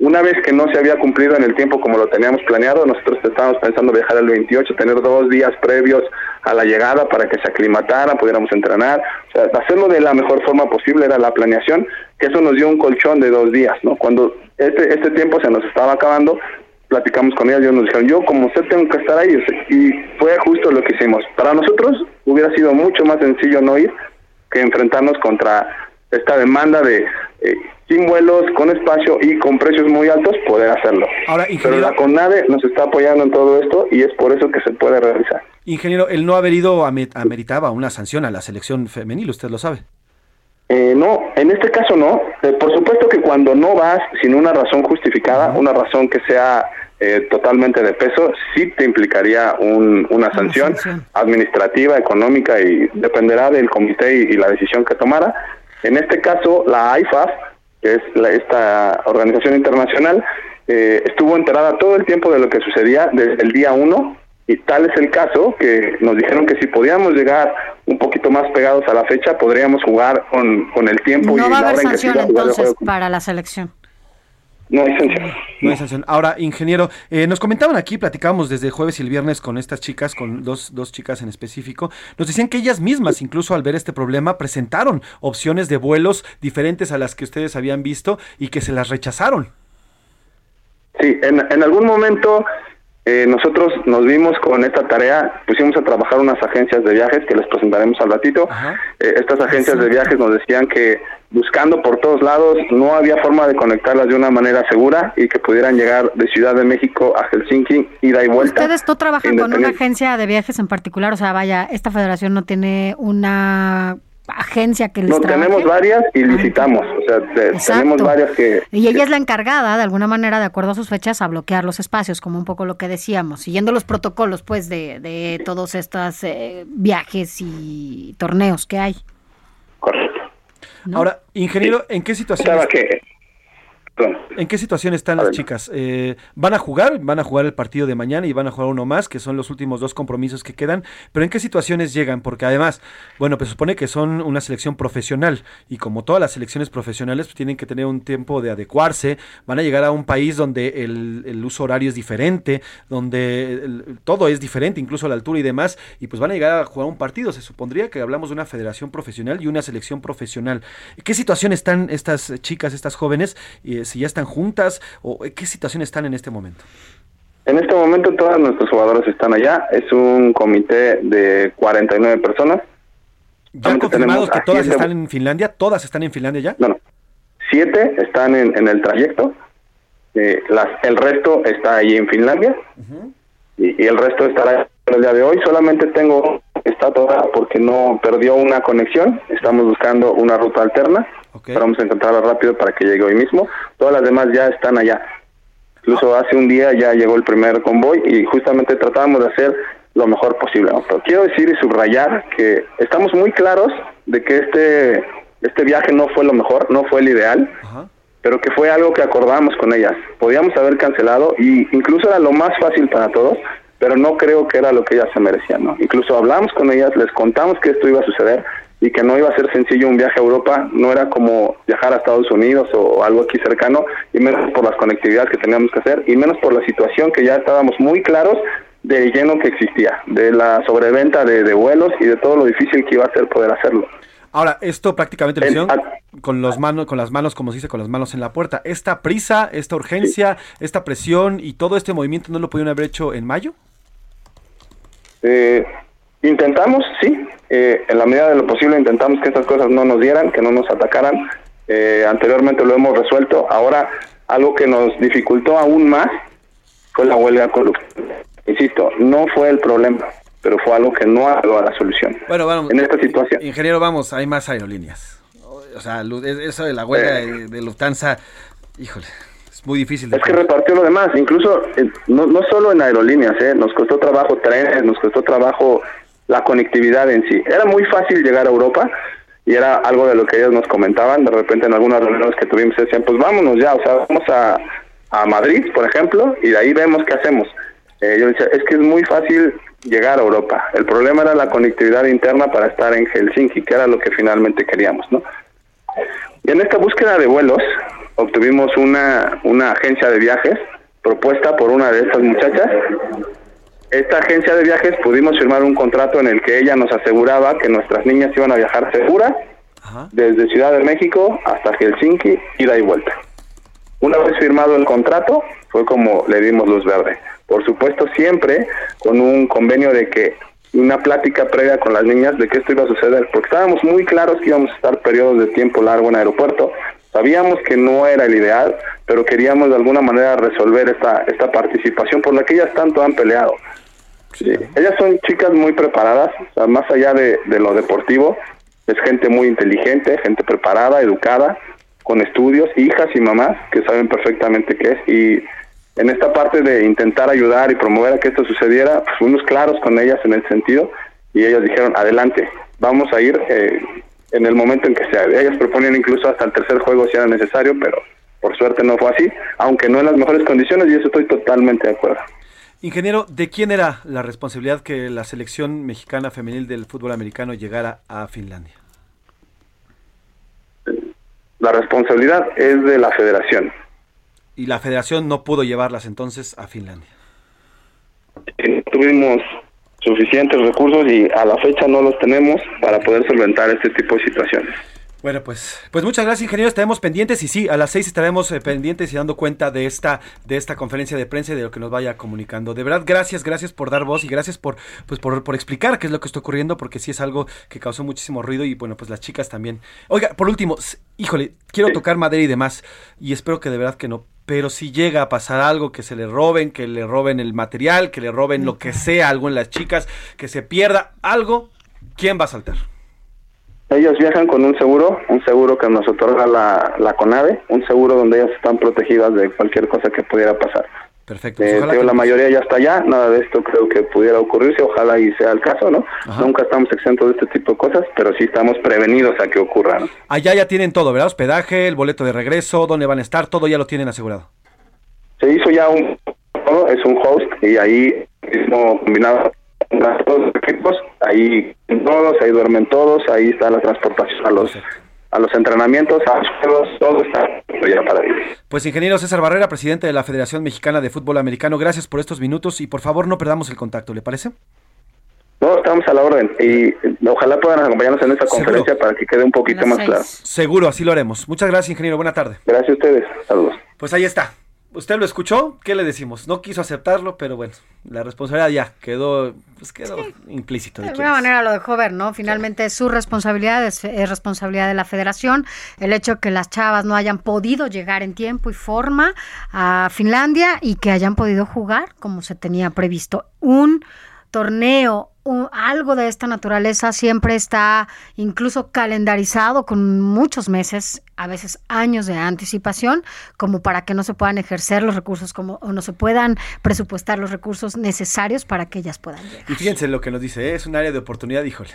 una vez que no se había cumplido en el tiempo como lo teníamos planeado, nosotros estábamos pensando viajar el 28, tener dos días previos a la llegada para que se aclimataran, pudiéramos entrenar, o sea, hacerlo de la mejor forma posible era la planeación, que eso nos dio un colchón de dos días, ¿no? Cuando este, este tiempo se nos estaba acabando, platicamos con ellos, ellos nos dijeron, yo como usted tengo que estar ahí, y fue justo lo que hicimos. Para nosotros hubiera sido mucho más sencillo no ir que enfrentarnos contra esta demanda de eh, sin vuelos, con espacio y con precios muy altos, poder hacerlo. Ahora, Pero la CONADE nos está apoyando en todo esto y es por eso que se puede realizar. ingeniero, el no haber ido ame- ameritaba una sanción a la selección femenil, usted lo sabe. Eh, no, en este caso no. Eh, por supuesto que cuando no vas sin una razón justificada, una razón que sea eh, totalmente de peso, sí te implicaría un- una sanción, administrativa, económica y dependerá del comité y, y la decisión que tomara. En este caso, la IFAF, que es la- esta organización internacional, eh, estuvo enterada todo el tiempo de lo que sucedía desde el día uno y tal es el caso que nos dijeron que si podíamos llegar un poquito más pegados a la fecha, podríamos jugar con, con el tiempo y No va a la haber sanción entonces para la selección. No hay sanción. No hay sanción. Ahora, ingeniero, eh, nos comentaban aquí, platicábamos desde jueves y el viernes con estas chicas, con dos, dos chicas en específico, nos decían que ellas mismas, incluso al ver este problema, presentaron opciones de vuelos diferentes a las que ustedes habían visto y que se las rechazaron. Sí, en, en algún momento eh, nosotros nos vimos con esta tarea, pusimos a trabajar unas agencias de viajes que les presentaremos al ratito. Eh, estas agencias de viajes nos decían que buscando por todos lados no había forma de conectarlas de una manera segura y que pudieran llegar de Ciudad de México a Helsinki, ida y vuelta. ¿Ustedes no trabajan con una agencia de viajes en particular? O sea, vaya, esta federación no tiene una agencia que les No, trabaje. tenemos varias y licitamos, o sea, te- tenemos varias que... Y ella es la encargada, de alguna manera, de acuerdo a sus fechas, a bloquear los espacios, como un poco lo que decíamos, siguiendo los protocolos, pues, de, de todos estos eh, viajes y torneos que hay. Correcto. Ahora, ingeniero, ¿en qué situación? Que ¿En qué situación están las chicas? Eh, ¿Van a jugar? ¿Van a jugar el partido de mañana y van a jugar uno más, que son los últimos dos compromisos que quedan? ¿Pero en qué situaciones llegan? Porque además, bueno, pues supone que son una selección profesional y como todas las selecciones profesionales pues, tienen que tener un tiempo de adecuarse, van a llegar a un país donde el, uso horario es diferente, donde todo es diferente, incluso la altura y demás, y pues van a llegar a jugar un partido. Se supondría que hablamos de una federación profesional y una selección profesional. ¿En qué situación están estas chicas, estas jóvenes? Eh, si ya están juntas o qué situación están en este momento. En este momento todos nuestros jugadores están allá. Es un comité de 49 personas. ¿Ya confirmados que todas están en Finlandia? ¿Todas están en Finlandia ya? No, no. Siete están en, el trayecto. Eh, las, el resto está ahí en Finlandia. y, el resto estará el día de hoy. Solamente tengo está toda porque no perdió una conexión. Estamos buscando una ruta alterna. Vamos a encontrarla rápido para que llegue hoy mismo. Todas las demás ya están allá. Incluso hace un día ya llegó el primer convoy y justamente tratábamos de hacer lo mejor posible. Pero quiero decir y subrayar que estamos muy claros de que este este viaje no fue lo mejor, no fue el ideal, pero que fue algo que acordamos con ellas. Podíamos haber cancelado y incluso era lo más fácil para todos, pero no creo que era lo que ellas se merecían, ¿no? Incluso hablamos con ellas, les contamos que esto iba a suceder y que no iba a ser sencillo un viaje a Europa, no era como viajar a Estados Unidos o algo aquí cercano, y menos por las conectividades que teníamos que hacer, y menos por la situación que ya estábamos muy claros del lleno que existía, de la sobreventa de, vuelos y de todo lo difícil que iba a ser poder hacerlo. Ahora, esto prácticamente lo hicieron con, los manos, con las manos, como se dice, con las manos en la puerta. ¿Esta prisa, esta urgencia, esta presión y todo este movimiento no lo pudieron haber hecho en mayo? Eh, Intentamos, sí, eh, en la medida de lo posible intentamos que estas cosas no nos dieran, que no nos atacaran. Eh, anteriormente lo hemos resuelto. Ahora, algo que nos dificultó aún más fue la huelga corrupta. Insisto, no fue el problema, pero fue algo que no dado a la solución. Bueno, vamos. En esta situación. Ingeniero, vamos, hay más aerolíneas. O sea, eso de la huelga de, de Lufthansa, híjole muy difícil. es que repartió lo demás, incluso eh, no, no solo en aerolíneas, ¿eh? nos costó trabajo trenes, nos costó trabajo la conectividad en sí. Era muy fácil llegar a Europa y era algo de lo que ellos nos comentaban. De repente en algunas reuniones que tuvimos decían, pues vámonos ya, o sea, vamos a, a Madrid, por ejemplo, y de ahí vemos qué hacemos. Eh, yo decía, es que es muy fácil llegar a Europa. El problema era la conectividad interna para estar en Helsinki, que era lo que finalmente queríamos, ¿no? Y en esta búsqueda de vuelos obtuvimos una, una agencia de viajes propuesta por una de estas muchachas esta agencia de viajes pudimos firmar un contrato en el que ella nos aseguraba que nuestras niñas iban a viajar seguras desde Ciudad de México hasta Helsinki, ida y vuelta. Una vez firmado el contrato, fue como le dimos luz verde. Por supuesto, siempre con un convenio de que una plática previa con las niñas de que esto iba a suceder, porque estábamos muy claros que íbamos a estar periodos de tiempo largo en aeropuerto, Sabíamos que no era el ideal, pero queríamos de alguna manera resolver esta, esta participación por la que ellas tanto han peleado. Ellas son chicas muy preparadas, más allá de, lo deportivo, es gente muy inteligente, gente preparada, educada, con estudios, hijas y mamás que saben perfectamente qué es. Y en esta parte de intentar ayudar y promover a que esto sucediera, pues, fuimos claros con ellas en el sentido y ellas dijeron, adelante, vamos a ir eh, en el momento en que sea. Ellas proponían incluso hasta el tercer juego si era necesario, pero por suerte no fue así, aunque no en las mejores condiciones y eso estoy totalmente de acuerdo. Ingeniero, ¿de quién era la responsabilidad que la selección mexicana femenil del fútbol americano llegara a Finlandia? La responsabilidad es de la federación. ¿Y la federación no pudo llevarlas entonces a Finlandia? Tuvimos suficientes recursos y a la fecha no los tenemos para poder solventar este tipo de situaciones. Bueno, pues, pues muchas gracias, ingeniero. Estaremos pendientes y sí, a las seis estaremos eh, pendientes y dando cuenta de esta, de esta conferencia de prensa y de lo que nos vaya comunicando. De verdad, gracias, gracias por dar voz y gracias por, pues, por, por explicar qué es lo que está ocurriendo, porque sí es algo que causó muchísimo ruido y bueno, pues las chicas también. Oiga, por último, híjole, quiero tocar madera y demás, y espero que de verdad que no. Pero si llega a pasar algo, que se le roben, que le roben el material, que le roben lo que sea, algo en las chicas, que se pierda algo, ¿quién va a saltar? Ellos viajan con un seguro, un seguro que nos otorga la, la CONAVE, un seguro donde ellas están protegidas de cualquier cosa que pudiera pasar. Perfecto. Eh, Pues ojalá digo, que- la mayoría ya está allá, nada de esto creo que pudiera ocurrirse, ojalá y sea el caso, ¿no? Nunca estamos exentos de este tipo de cosas, pero sí estamos prevenidos a que ocurra, ¿no? Allá ya tienen todo, ¿verdad? Hospedaje, el boleto de regreso, dónde van a estar, todo ya lo tienen asegurado. Se hizo ya un, es un host y ahí mismo combinado con las dos equipos, ahí todos, ahí duermen todos, ahí está la transportación a los a los entrenamientos, a los juegos, todo está ya para ellos. Pues ingeniero César Barrera, presidente de la Federación Mexicana de Fútbol Americano, gracias por estos minutos y por favor no perdamos el contacto, ¿le parece? No, estamos a la orden y ojalá puedan acompañarnos en esta conferencia para que quede un poquito más claro. Seguro, así lo haremos. Muchas gracias, ingeniero. Buena tarde. Gracias a ustedes. Saludos. Pues ahí está. ¿Usted lo escuchó? ¿Qué le decimos? No quiso aceptarlo, pero bueno, la responsabilidad ya quedó, pues quedó implícito. De de alguna manera lo dejó ver, ¿no? Finalmente es su responsabilidad, es, es responsabilidad de la federación. El hecho que las chavas no hayan podido llegar en tiempo y forma a Finlandia y que hayan podido jugar como se tenía previsto. Un torneo, algo de esta naturaleza siempre está incluso calendarizado con muchos meses, a veces años de anticipación, como para que no se puedan ejercer los recursos como o no se puedan presupuestar los recursos necesarios para que ellas puedan llegar. Y fíjense lo que nos dice, ¿eh? es un área de oportunidad, híjole.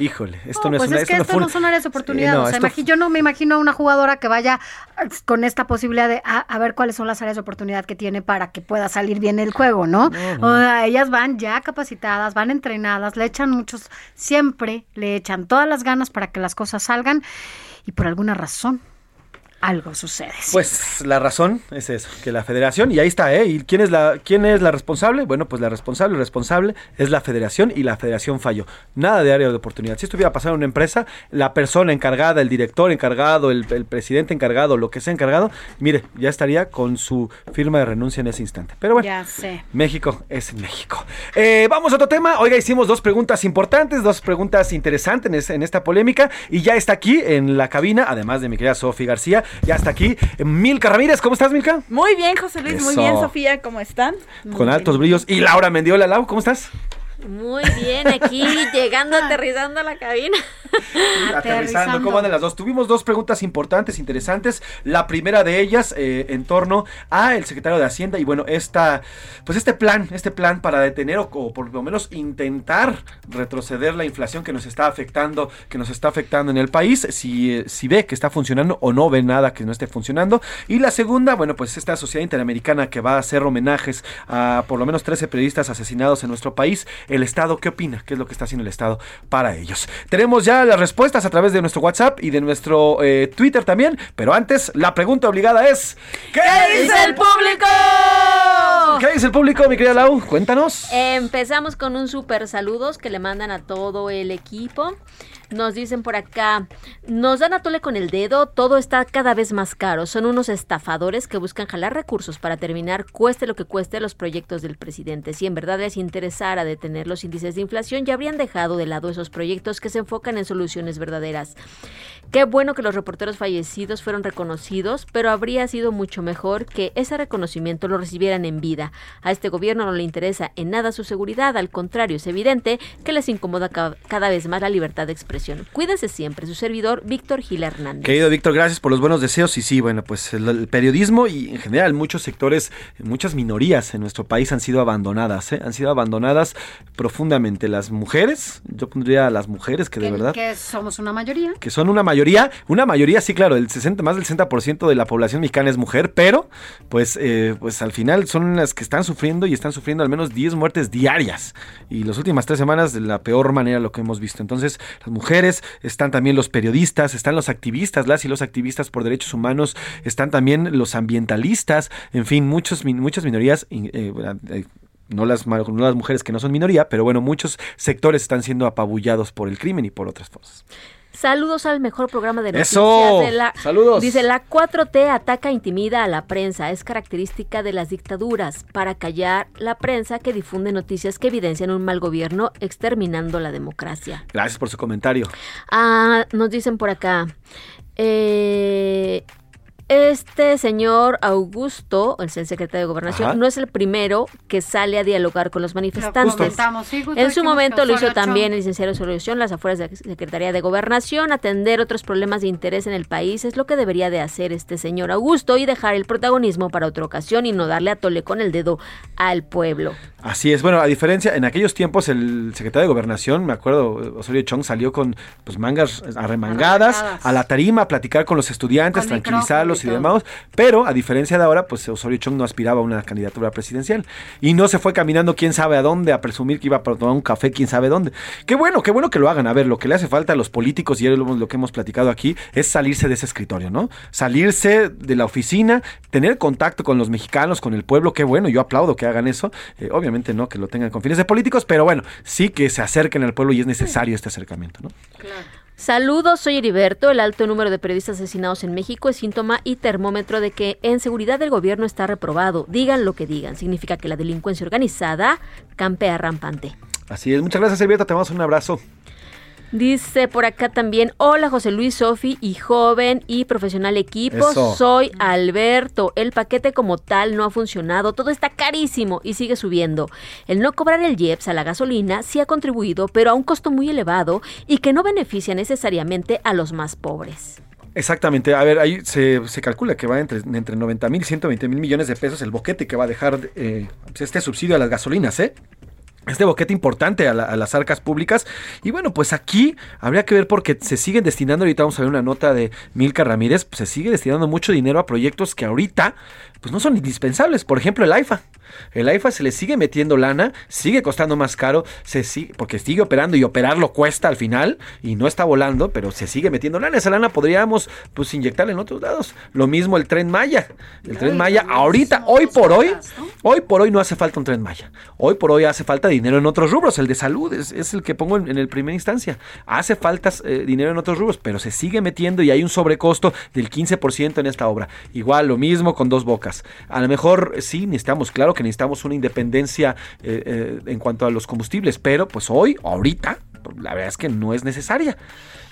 Híjole, esto no, pues es una es que esto fue no son áreas de oportunidad. Sí, no, o sea, esto yo no me imagino a una jugadora que vaya eh, con esta posibilidad de a, a ver cuáles son las áreas de oportunidad que tiene para que pueda salir bien el juego, ¿no? no. O sea, ellas van ya capacitadas, van entrenadas, le echan muchos, siempre le echan todas las ganas para que las cosas salgan y por alguna razón algo sucede. Pues la razón es eso, que la federación, y ahí está, ¿eh? ¿Y quién es la, quién es la responsable? Bueno, pues la responsable, responsable es la federación y la federación falló. Nada de área de oportunidad. Si esto hubiera pasado en una empresa, la persona encargada, el director encargado, el, el presidente encargado, lo que sea encargado, mire, ya estaría con su firma de renuncia en ese instante. Pero bueno, Ya sé. México es México. Eh, vamos a otro tema. Oiga, hicimos dos preguntas importantes, dos preguntas interesantes en, es- en esta polémica. Y ya está aquí en la cabina, además de mi querida Sofi García, ya está aquí Milka Ramírez. ¿Cómo estás, Milka? Muy bien, José Luis, muy bien, Sofía, ¿cómo están? Con altos brillos. Y Laura Mendiola, Lau, ¿cómo estás? Muy bien, aquí llegando, aterrizando a la cabina. Aterrizando, ¿cómo andan las dos? Tuvimos dos preguntas importantes, interesantes. La primera de ellas eh, en torno a el secretario de Hacienda y bueno, esta, pues este plan, este plan para detener o, o por lo menos intentar retroceder la inflación que nos está afectando, que nos está afectando en el país, si, si ve que está funcionando o no ve nada que no esté funcionando. Y la segunda, bueno, pues esta sociedad interamericana que va a hacer homenajes a por lo menos 13 periodistas asesinados en nuestro país. El Estado, ¿qué opina? ¿Qué es lo que está haciendo el Estado para ellos? Tenemos ya las respuestas a través de nuestro WhatsApp y de nuestro eh, Twitter también, pero antes la pregunta obligada es ¿Qué, dice el público? ¿Qué dice el público, mi querida Lau? Cuéntanos. Empezamos con un super saludos que le mandan a todo el equipo. Nos dicen por acá, nos dan a tole con el dedo, todo está cada vez más caro. Son unos estafadores que buscan jalar recursos para terminar, cueste lo que cueste, los proyectos del presidente. Si en verdad les interesara detener los índices de inflación, ya habrían dejado de lado esos proyectos que se enfocan en soluciones verdaderas. Qué bueno que los reporteros fallecidos fueron reconocidos, pero habría sido mucho mejor que ese reconocimiento lo recibieran en vida. A este gobierno no le interesa en nada su seguridad, al contrario, es evidente que les incomoda ca- cada vez más la libertad de expresión. Cuídese siempre, su servidor Víctor Gil Hernández. Querido Víctor, gracias por los buenos deseos. Y sí, bueno, pues el, el periodismo y en general muchos sectores, muchas minorías en nuestro país han sido abandonadas, ¿eh? han sido abandonadas profundamente. Las mujeres, yo pondría a las mujeres que de Que- verdad... Que somos una mayoría. que son una mayoría, una mayoría, sí, claro, el 60, más del 60% de la población mexicana es mujer, pero pues, eh, pues al final son las que están sufriendo y están sufriendo al menos 10 muertes diarias. Y las últimas tres semanas de la peor manera lo que hemos visto. Entonces, las mujeres, están también los periodistas, están los activistas, las y los activistas por derechos humanos, están también los ambientalistas, en fin, muchos, muchas minorías. eh, eh, no las mujeres que no son minoría, pero bueno, muchos sectores están siendo apabullados por el crimen y por otras cosas. Saludos al mejor programa de noticias ¡Eso! de la ¡Saludos! Dice la 4T ataca e intimida a la prensa, es característica de las dictaduras para callar la prensa que difunde noticias que evidencian un mal gobierno exterminando la democracia. Gracias por su comentario. Ah, nos dicen por acá. eh, Este señor Augusto, es el secretario de Gobernación, Ajá. no es el primero que sale a dialogar con los manifestantes. comentamos, sí, justo en su momento lo hizo también el licenciado Osorio Chong, las afueras de la Secretaría de Gobernación, atender otros problemas de interés en el país es lo que debería de hacer este señor Augusto y dejar el protagonismo para otra ocasión y no darle a tole con el dedo al pueblo. Así es, bueno, a diferencia, en aquellos tiempos el secretario de Gobernación, me acuerdo, Osorio Chong salió con pues mangas arremangadas Arremangadas. a la tarima a platicar con los estudiantes, Con tranquilizarlos y demás, pero a diferencia de ahora, pues Osorio Chong no aspiraba a una candidatura presidencial y no se fue caminando quién sabe a dónde a presumir que iba a tomar un café quién sabe dónde. Qué bueno, qué bueno que lo hagan. A ver, lo que le hace falta a los políticos y es lo, que hemos platicado aquí es salirse de ese escritorio, ¿no? Salirse de la oficina, tener contacto con los mexicanos, con el pueblo, qué bueno, yo aplaudo que hagan eso. Eh, obviamente no que lo tengan con fines de políticos, pero bueno, sí que se acerquen al pueblo y es necesario este acercamiento, ¿no? Saludos, soy Heriberto. El alto número de periodistas asesinados en México es síntoma y termómetro de que en seguridad del gobierno está reprobado. Digan lo que digan. Significa que la delincuencia organizada campea rampante. Así es, muchas gracias, Elvieta, te damos un abrazo. Dice por acá también, hola José Luis Sofi y joven y profesional equipo, Eso. soy Alberto, el paquete como tal no ha funcionado, todo está carísimo y sigue subiendo. El no cobrar el IEPS a la gasolina sí ha contribuido, pero a un costo muy elevado y que no beneficia necesariamente a los más pobres. Exactamente, a ver, ahí se, se calcula que va entre, entre 90 mil y 120 mil millones de pesos el boquete que va a dejar eh, este subsidio a las gasolinas, ¿eh? Este boquete importante a, la- a las arcas públicas. Y bueno, pues aquí habría que ver porque se siguen destinando, ahorita vamos a ver una nota de Milka Ramírez, pues se sigue destinando mucho dinero a proyectos que ahorita pues no son indispensables. Por ejemplo, el AIFA. El AIFA se le sigue metiendo lana, sigue costando más caro, se sigue, porque sigue operando y operarlo cuesta al final y no está volando, pero se sigue metiendo lana. Esa lana podríamos pues inyectarla en otros lados. Lo mismo el tren Maya. El tren Maya ahorita, hoy por hoy, hoy por hoy no hace falta un tren Maya. Hoy por hoy hace falta dinero en otros rubros. El de salud es, es el que pongo en, en el primera instancia. Hace falta eh, dinero en otros rubros, pero se sigue metiendo y hay un sobrecosto del 15% en esta obra. Igual lo mismo con dos bocas. A lo mejor sí necesitamos, claro que necesitamos una independencia eh, eh, en cuanto a los combustibles, pero pues hoy, ahorita, la verdad es que no es necesaria.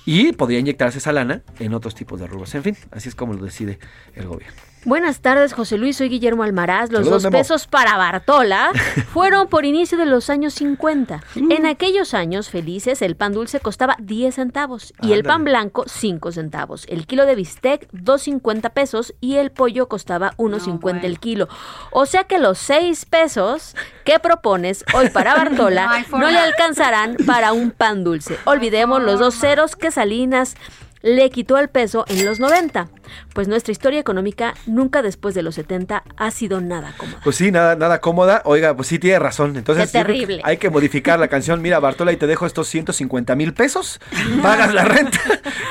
Y podría inyectarse esa lana en otros tipos de rubros. En fin, así es como lo decide el gobierno. Buenas tardes, José Luis. Soy Guillermo Almaraz. Los Saludos, dos Memo. pesos para Bartola fueron por inicio de los años 50. Mm. En aquellos años felices, el pan dulce costaba 10 centavos y el pan blanco 5 centavos. El kilo de bistec 2.50 pesos y el pollo costaba 1.50 el kilo. O sea que los 6 pesos que propones hoy para Bartola No no, le alcanzarán para un pan dulce. Olvidemos los dos ceros que Salinas le quitó el peso en los 90, pues nuestra historia económica nunca después de los 70 ha sido nada cómoda. Pues sí, nada, nada cómoda. Oiga, pues sí tiene razón. Entonces Qué terrible. hay que modificar la canción. Mira, Bartola, y te dejo estos 150 mil pesos. Pagas la renta,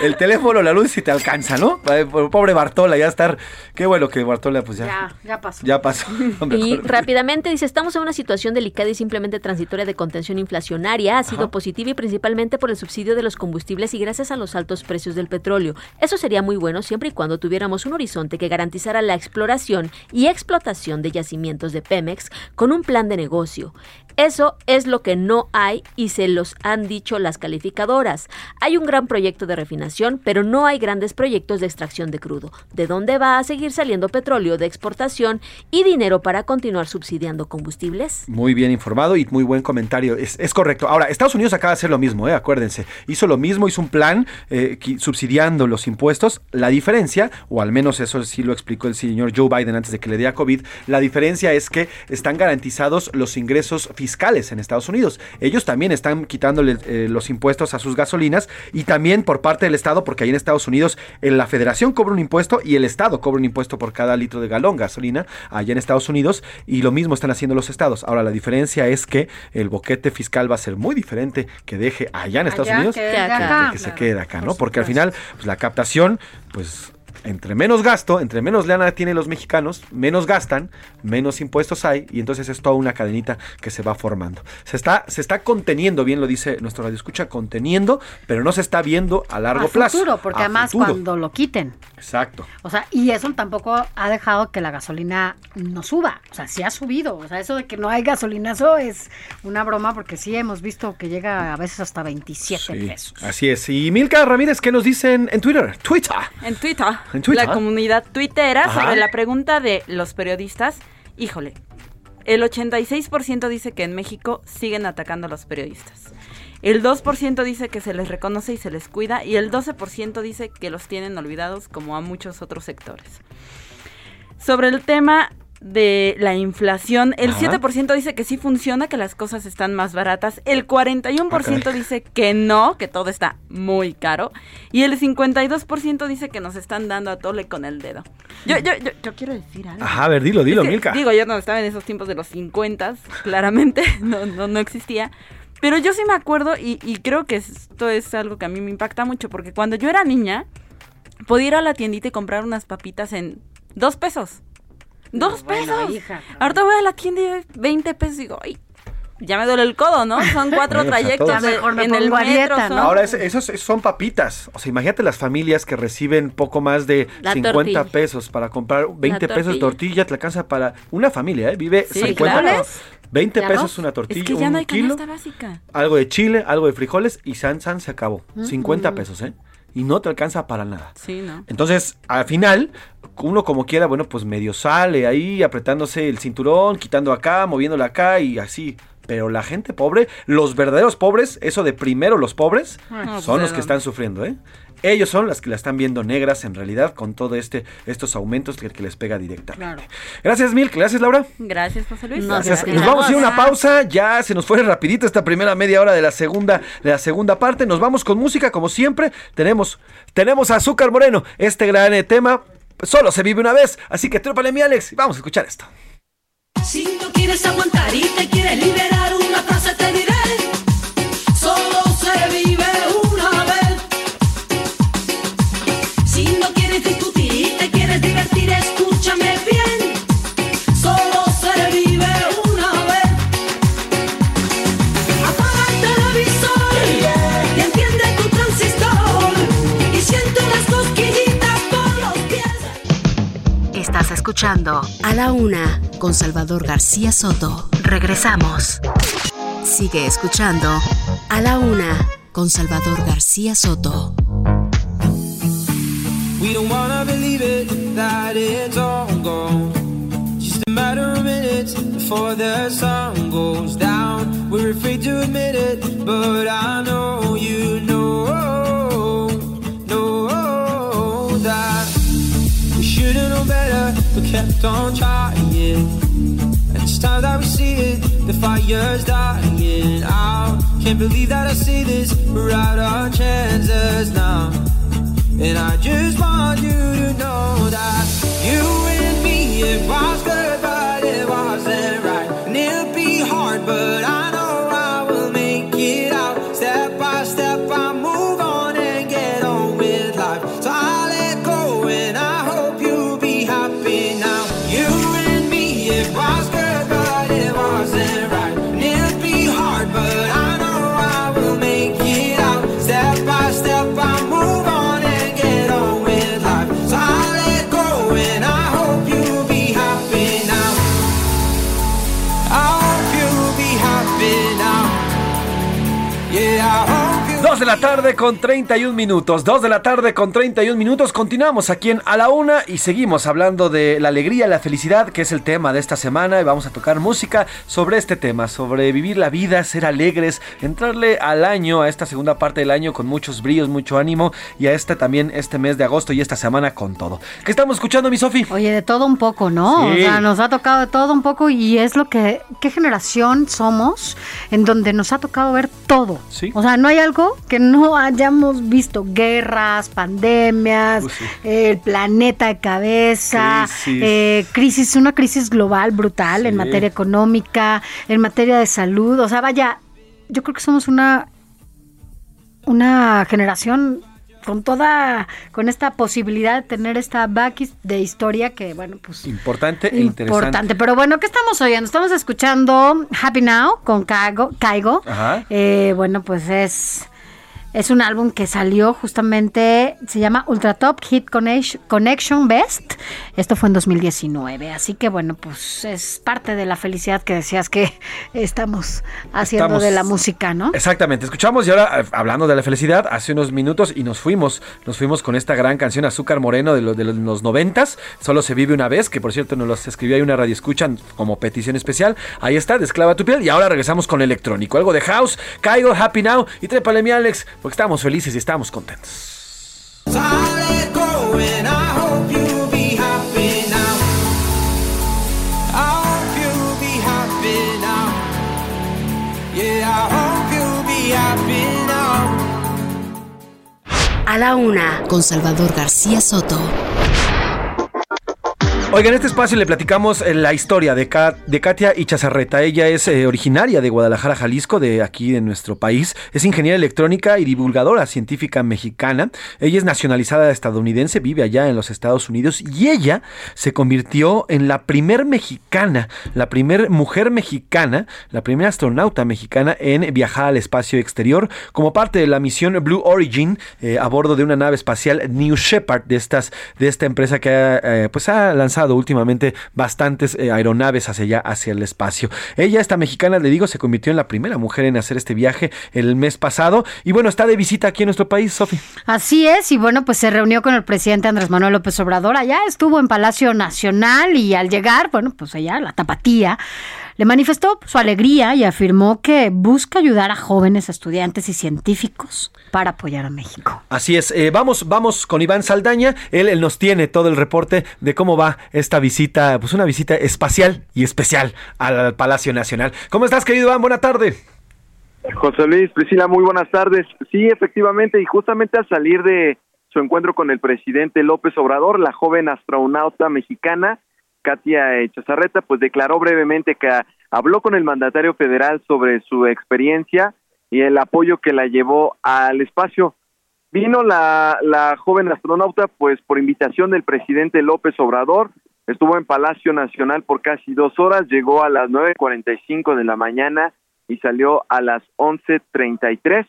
el teléfono, la luz y te alcanza, ¿no? Pobre Bartola, ya estar. Qué bueno que Bartola, pues ya. Ya, ya pasó. Ya pasó. Y rápidamente dice, estamos en una situación delicada y simplemente transitoria de contención inflacionaria. Ha sido Ajá. positiva y principalmente por el subsidio de los combustibles y gracias a los altos precios del petróleo. Eso sería muy bueno siempre y cuando un horizonte que garantizara la exploración y explotación de yacimientos de Pemex con un plan de negocio. Eso es lo que no hay y se los han dicho las calificadoras. Hay un gran proyecto de refinación, pero no hay grandes proyectos de extracción de crudo. ¿De dónde va a seguir saliendo petróleo de exportación y dinero para continuar subsidiando combustibles? Muy bien informado y muy buen comentario. Es, correcto. Ahora, Estados Unidos acaba de hacer lo mismo, ¿eh? acuérdense. Hizo lo mismo, hizo un plan eh, subsidiando los impuestos. La diferencia, o al menos eso sí lo explicó el señor Joe Biden antes de que le diera COVID, la diferencia es que están garantizados los ingresos fiscales en Estados Unidos. Ellos también están quitándole eh, los impuestos a sus gasolinas y también por parte del Estado, porque ahí en Estados Unidos eh, la federación cobra un impuesto y el Estado cobra un impuesto por cada litro de galón gasolina allá en Estados Unidos y lo mismo están haciendo los estados. Ahora la diferencia es que el boquete fiscal va a ser muy diferente que deje allá en Estados Allá Unidos que que se quede acá, ¿no? Porque al final pues, la captación, pues entre menos gasto, entre menos lana tienen los mexicanos, menos gastan, menos impuestos hay y entonces es toda una cadenita que se va formando. Se está, se está conteniendo, bien lo dice nuestro radio escucha, conteniendo, pero no se está viendo a largo a plazo. futuro, porque a además futuro. cuando lo quiten. Exacto. O sea, y eso tampoco ha dejado que la gasolina no suba. O sea, sí ha subido. O sea, eso de que no hay gasolinazo es una broma porque sí hemos visto que llega a veces hasta 27 Sí, pesos. así es. Y Milka Ramírez, ¿qué nos dicen en Twitter? Twitter. En Twitter. En Twitter. la comunidad tuitera Ajá. sobre la pregunta de los periodistas. Híjole, el 86% dice que en México siguen atacando a los periodistas. El 2% dice que se les reconoce y se les cuida y el 12% dice que los tienen olvidados como a muchos otros sectores. Sobre el tema de la inflación, el Ajá. 7% dice que sí funciona, que las cosas están más baratas, el 41% Ah, dice que no, que todo está muy caro, y el 52% dice que nos están dando a tole con el dedo. Yo, yo, yo, yo quiero decir algo. Ajá, a ver, dilo, dilo, Es que, Milka. Digo, yo no estaba en esos tiempos de los 50, claramente, no, no, no existía. Pero yo sí me acuerdo y, y creo que esto es algo que a mí me impacta mucho, porque cuando yo era niña, podía ir a la tiendita y comprar unas papitas en dos pesos. ¡Dos pesos! Ahorita voy a la tienda y 20 pesos y digo, ay, ya me duele el codo, ¿no? Son cuatro Bueno, o sea, trayectos todos. de- Mejor me en el metro. dieta, son- ¿no? Ahora, es- esos son papitas. O sea, imagínate las familias que reciben poco más de La 50 tortilla. pesos para comprar 20 pesos de tortilla. te alcanza para una familia, ¿eh? Vive Sí, 50 claro. pesos. 20 ¿De pesos una tortilla, Es que ya un no hay kilo, básica. algo de chile, algo de frijoles y san san se acabó. Ujú. 50 pesos, ¿eh? Y no te alcanza para nada. Sí, ¿no? Entonces, al final, uno como quiera, bueno, pues medio sale ahí apretándose el cinturón, quitando acá, moviéndole acá y así. Pero la gente pobre, los verdaderos pobres, eso de primero los pobres, no, son pues, los ¿de que están sufriendo, ¿eh? Ellos son las que la están viendo negras en realidad con todo este estos aumentos que, que les pega directamente. Gracias, Milk. Gracias, Laura. Gracias, José Luis. Gracias. Nos vamos a ir a una pausa. Ya se nos fue rapidito esta primera media hora de la segunda, de la segunda parte. Nos vamos con música, como siempre. Tenemos, tenemos a Azúcar Moreno. Este gran eh, tema solo se vive una vez. Así que trépale, mi Alex. y Vamos a escuchar esto. Si no quieres aguantar y te quieres liberar, una frase te diré. Escuchando A la Una con Salvador García Soto. Regresamos. Sigue escuchando A la Una con Salvador García Soto. We don't wanna believe it, that it's all gone. Just a matter of minutes before the sun goes down. We're afraid to admit it, but I know you know, kept on trying. And it's time that we see it, the fire's dying out. Can't believe that I see this, we're out our chances now. And I just want you to know that you and me, it was good, de la tarde con 31 minutos. Dos de la tarde con 31 minutos. Continuamos aquí en A la Una y seguimos hablando de la alegría, la felicidad, que es el tema de esta semana. Y vamos a tocar música sobre este tema, sobre vivir la vida, ser alegres, entrarle al año, a esta segunda parte del año con muchos brillos, mucho ánimo. Y a este también, este mes de agosto y esta semana con todo. ¿Qué estamos escuchando, mi Sofi? Oye, de todo un poco, ¿no? Sí. O sea, nos ha tocado de todo un poco y es lo que, ¿qué generación somos en donde nos ha tocado ver todo? Sí. O sea, no hay algo que no hayamos visto, guerras, pandemias, Pues sí. el planeta de cabeza, Crisis. eh, crisis, una crisis global brutal en materia económica, en materia de salud, o sea, vaya, yo creo que somos una, una generación con toda, con esta posibilidad de tener esta back de historia que, bueno, pues Importante e interesante. importante. Pero bueno, ¿qué estamos oyendo? Estamos escuchando Happy Now con Caigo. Eh, bueno, pues es Es un álbum que salió justamente, se llama Ultra Top Hit Connection Best. Esto fue en 2019. Así que bueno, pues es parte de la felicidad que decías que estamos haciendo Estamos- de la música, ¿no? Exactamente, escuchamos y ahora eh, hablando de la felicidad hace unos minutos y nos fuimos, nos fuimos con esta gran canción Azúcar Moreno de, los de los- los noventas, solo se vive una vez, que por cierto nos los escribió ahí una radio escuchan como petición especial, ahí está, desclava tu piel y ahora regresamos con electrónico, algo de house, Caigo, Happy Now y trépale mi Alex, porque estamos felices y estamos contentos. A la una, con Salvador García Soto. Oiga, en este espacio le platicamos eh, la historia de, Ka- de Katia Ichazarreta. Ella es eh, originaria de Guadalajara, Jalisco, de aquí de nuestro país. Es ingeniera electrónica y divulgadora científica mexicana. Ella es nacionalizada estadounidense, vive allá en los Estados Unidos y ella se convirtió en la primer mexicana, la primer mujer mexicana, la primera astronauta mexicana en viajar al espacio exterior como parte de la misión Blue Origin eh, a bordo de una nave espacial New Shepard de estas de esta empresa que eh, pues ha lanzado últimamente bastantes eh, aeronaves hacia allá hacia el espacio. Ella esta mexicana le digo se convirtió en la primera mujer en hacer este viaje el mes pasado y bueno está de visita aquí en nuestro país, Sofi. Así es, y bueno, pues se reunió con el presidente Andrés Manuel López Obrador, allá estuvo en Palacio Nacional y al llegar, bueno, pues allá la tapatía, le manifestó su alegría y afirmó que busca ayudar a jóvenes estudiantes y científicos para apoyar a México. Así es, eh, vamos, vamos con Iván Saldaña. Él, él nos tiene todo el reporte de cómo va esta visita, pues una visita espacial y especial al Palacio Nacional. ¿Cómo estás, querido Iván? Buena tarde. José Luis, Priscila, muy buenas tardes. Sí, efectivamente, y justamente al salir de su encuentro con el presidente López Obrador, la joven astronauta mexicana, Katia Echazarreta, pues declaró brevemente que habló con el mandatario federal sobre su experiencia y el apoyo que la llevó al espacio. Vino la, la joven astronauta, pues por invitación del presidente López Obrador, estuvo en Palacio Nacional por casi dos horas, llegó a las 9.45 de la mañana y salió a las 11.33.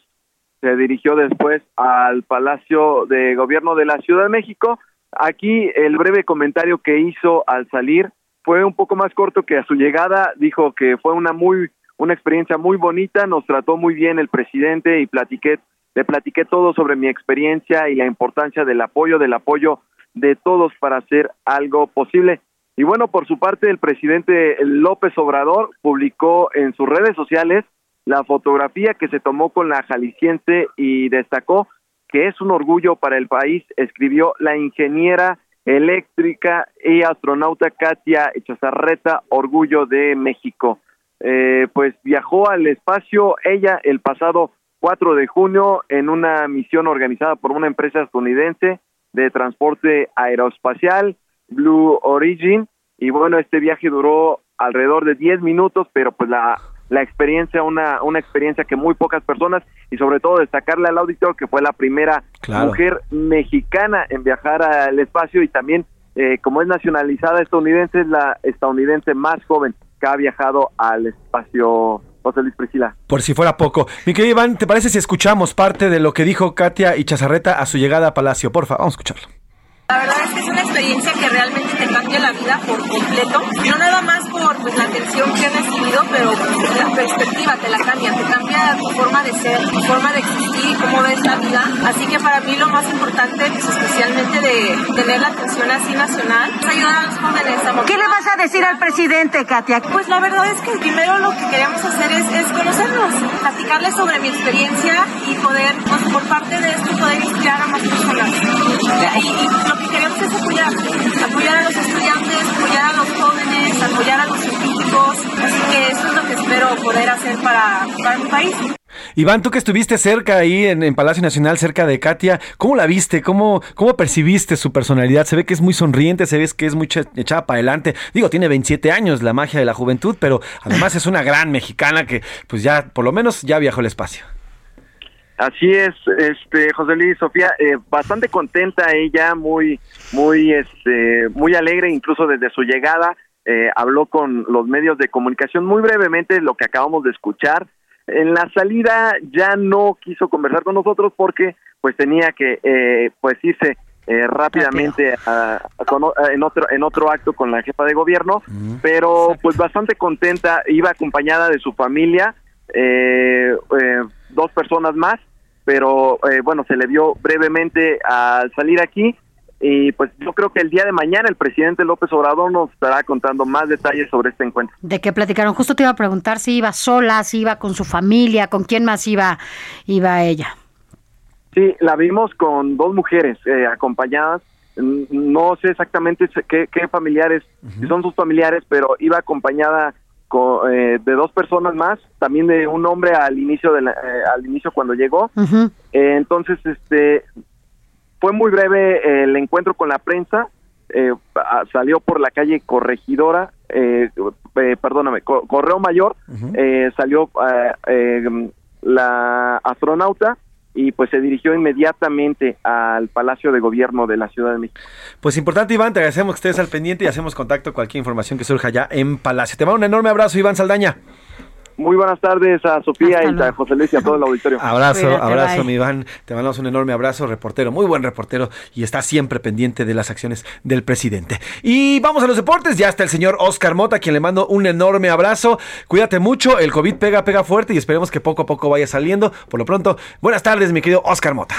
Se dirigió después al Palacio de Gobierno de la Ciudad de México. Aquí el breve comentario que hizo al salir fue un poco más corto que a su llegada. Dijo que fue una muy una experiencia muy bonita, nos trató muy bien el presidente y platiqué le platiqué todo sobre mi experiencia y la importancia del apoyo, del apoyo de todos para hacer algo posible. Y bueno, por su parte, el presidente López Obrador publicó en sus redes sociales la fotografía que se tomó con la jalisciense y destacó que es un orgullo para el país, escribió la ingeniera eléctrica y astronauta Katia Echazarreta, orgullo de México. Eh, pues viajó al espacio ella el pasado 4 de junio en una misión organizada por una empresa estadounidense de transporte aeroespacial, Blue Origin, y bueno, este viaje duró alrededor de 10 minutos, pero pues la, la experiencia, una, una experiencia que muy pocas personas, y sobre todo destacarle al auditor que fue la primera Claro. mujer mexicana en viajar al espacio y también, eh, como es nacionalizada estadounidense, es la estadounidense más joven que ha viajado al espacio, José Luis Priscila. Por si fuera poco. Mi querido Iván, ¿te parece si escuchamos parte de lo que dijo Katia Ichazarreta a su llegada a Palacio? Porfa, vamos a escucharlo. La verdad es que es una experiencia que realmente te cambia la vida por completo. No nada más por pues, la atención que he recibido, pero la perspectiva te la cambia. Te cambia tu forma de ser, tu forma de existir y cómo ves la vida. Así que para mí lo más importante, pues, especialmente de tener la atención así nacional, es ayudar a los jóvenes a ¿Qué le vas a decir al presidente, Katia? Pues la verdad es que primero lo que queremos hacer es, es conocernos, platicarles sobre mi experiencia y poder, pues por parte de esto, poder inspirar a más personas. Y, y lo que queremos es apoyar, apoyar a los estudiantes, apoyar a los jóvenes, apoyar a los científicos. Así que eso es lo que espero poder hacer para, para mi país. Iván, tú que estuviste cerca ahí en, en Palacio Nacional, cerca de Katia, ¿cómo la viste? ¿Cómo, ¿Cómo percibiste su personalidad? Se ve que es muy sonriente, se ve que es muy echada para adelante. Digo, tiene 27 años, la magia de la juventud, pero además es una gran mexicana que pues ya, por lo menos, ya viajó al espacio. Así es, este José Luis Sofía, eh, bastante contenta ella, muy, muy, este, muy alegre, incluso desde su llegada, eh, habló con los medios de comunicación muy brevemente lo que acabamos de escuchar. En la salida ya no quiso conversar con nosotros porque pues tenía que eh, pues irse eh, rápidamente a- a- con en otro en otro acto con la jefa de gobierno, pero pues bastante contenta, iba acompañada de su familia, eh, eh, dos personas más, pero eh, bueno, se le vio brevemente al salir aquí y pues yo creo que el día de mañana el presidente López Obrador nos estará contando más detalles sobre este encuentro. ¿De qué platicaron? Justo te iba a preguntar si iba sola, si iba con su familia, con quién más iba, iba ella. Sí, la vimos con dos mujeres eh, acompañadas. No sé exactamente se- qué, qué familiares, si son sus familiares, pero iba acompañada co- eh, de dos personas más, también de un hombre al inicio de la- eh, al inicio cuando llegó. Eh, entonces, este, fue muy breve el encuentro con la prensa. eh, a- salió por la calle Corregidora, perdóname, Co- Correo Mayor, eh, salió la astronauta y pues se dirigió inmediatamente al Palacio de Gobierno de la Ciudad de México. Pues importante, Iván, te agradecemos que estés al pendiente y hacemos contacto cualquier información que surja allá en Palacio. Te mando un enorme abrazo, Iván Saldaña. Muy buenas tardes a Sofía y a José Luis y a todo el auditorio. Abrazo, abrazo, mi Iván. Te mandamos un enorme abrazo, reportero, muy buen reportero y está siempre pendiente de las acciones del presidente. Y vamos a los deportes, ya está el señor Oscar Mota, a quien le mando un enorme abrazo. Cuídate mucho, el COVID pega, pega fuerte y esperemos que poco a poco vaya saliendo. Por lo pronto, buenas tardes, mi querido Oscar Mota.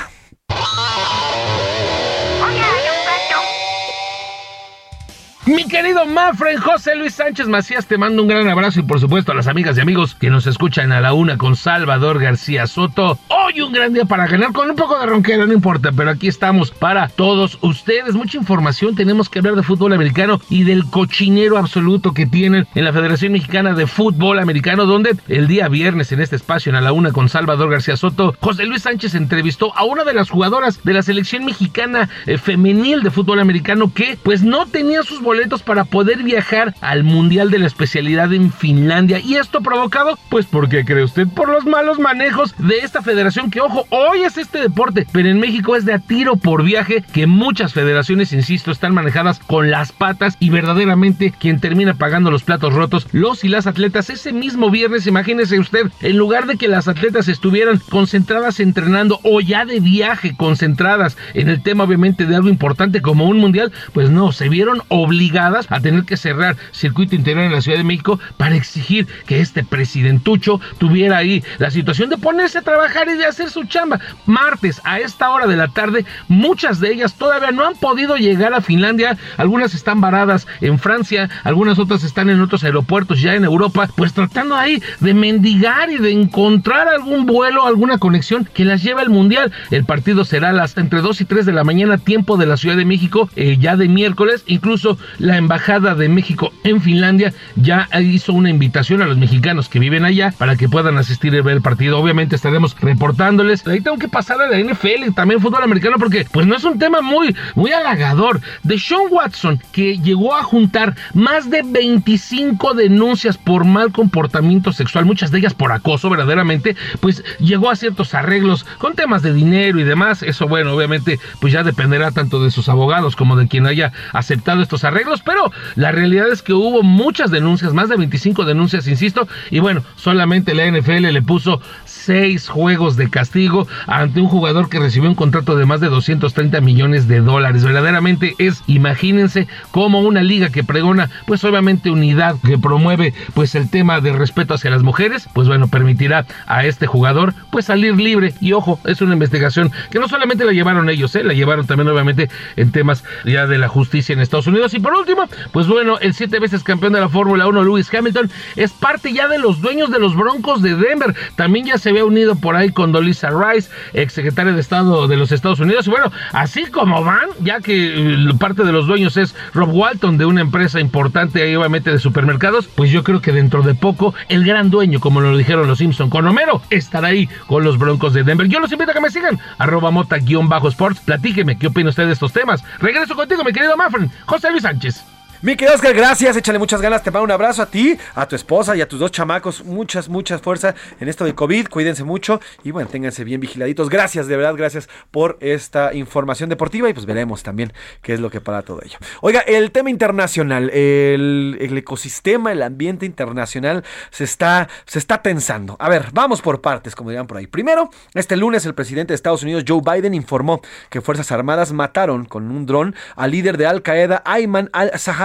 Mi querido Mafren José Luis Sánchez Macías, te mando un gran abrazo y por supuesto a las amigas y amigos que nos escuchan a la una con Salvador García Soto. Hoy un gran día para ganar con un poco de ronquera, no importa, pero aquí estamos para todos ustedes. Mucha información, tenemos que hablar de fútbol americano y del cochinero absoluto que tienen en la Federación Mexicana de Fútbol Americano, donde el día viernes en este espacio en a la una con Salvador García Soto, José Luis Sánchez entrevistó a una de las jugadoras de la selección mexicana eh, femenil de fútbol americano que pues no tenía sus boletos para poder viajar al Mundial de la especialidad en Finlandia. Y esto provocado, pues, ¿por qué cree usted? Por los malos manejos de esta federación que, ojo, hoy es este deporte, pero en México es de a tiro por viaje que muchas federaciones, insisto, están manejadas con las patas y verdaderamente quien termina pagando los platos rotos, los y las atletas. Ese mismo viernes, imagínese usted, en lugar de que las atletas estuvieran concentradas entrenando o ya de viaje, concentradas en el tema obviamente de algo importante como un mundial, pues no, se vieron obligadas a tener que cerrar circuito interior en la Ciudad de México para exigir que este presidentucho tuviera ahí la situación de ponerse a trabajar y de hacer su chamba. Martes a esta hora de la tarde, muchas de ellas todavía no han podido llegar a Finlandia, algunas están varadas en Francia, algunas otras están en otros aeropuertos ya en Europa, pues tratando ahí de mendigar y de encontrar algún vuelo, alguna conexión que las lleve al Mundial. El partido será las entre 2 y 3 de la mañana, tiempo de la Ciudad de México, eh, ya de miércoles. Incluso la Embajada de México en Finlandia ya hizo una invitación a los mexicanos que viven allá para que puedan asistir y ver el partido. Obviamente estaremos reportándoles. Ahí tengo que pasar a la NFL también fútbol americano porque pues no es un tema muy, muy halagador. De Sean Watson, que llegó a juntar más de 25 denuncias por mal comportamiento sexual, muchas de ellas por acoso verdaderamente, pues llegó a ciertos arreglos con temas de dinero y demás. Eso bueno, obviamente pues ya dependerá tanto de sus abogados como de quien haya aceptado estos arreglos, pero la realidad es que hubo muchas denuncias, más de 25 denuncias, insisto, y bueno, solamente la NFL le puso seis juegos de castigo ante un jugador que recibió un contrato de más de 230 millones de dólares. Verdaderamente es, imagínense, como una liga que pregona, pues obviamente unidad, que promueve pues el tema de respeto hacia las mujeres, pues bueno, permitirá a este jugador pues salir libre. Y ojo, es una investigación que no solamente la llevaron ellos, ¿eh? la llevaron también obviamente en temas ya de la justicia en Estados Unidos. Y por último, pues bueno, el siete veces campeón de la Fórmula 1, Lewis Hamilton, es parte ya de los dueños de los Broncos de Denver. También ya se había unido por ahí con Dolisa Rice, ex secretaria de Estado de los Estados Unidos. Y bueno, así como van, ya que eh, parte de los dueños es Rob Walton de una empresa importante ahí obviamente de supermercados, pues yo creo que dentro de poco el gran dueño, como lo dijeron los Simpson con Homero, estará ahí con los Broncos de Denver. Yo los invito a que me sigan, arroba mota-sports, platíqueme qué opina usted de estos temas. Regreso contigo, mi querido Mafren, José Luis Sánchez. Mi Oscar, gracias, échale muchas ganas, te mando un abrazo a ti, a tu esposa y a tus dos chamacos, muchas, muchas fuerzas en esto de COVID, cuídense mucho y bueno, ténganse bien vigiladitos. Gracias, de verdad, gracias por esta información deportiva y pues veremos también qué es lo que para todo ello. Oiga, el tema internacional, el, ecosistema, el ambiente internacional se está, se está tensando. A ver, vamos por partes, como dirían por ahí. Primero, este lunes el presidente de Estados Unidos, Joe Biden, informó que Fuerzas Armadas mataron con un dron al líder de Al Qaeda, Ayman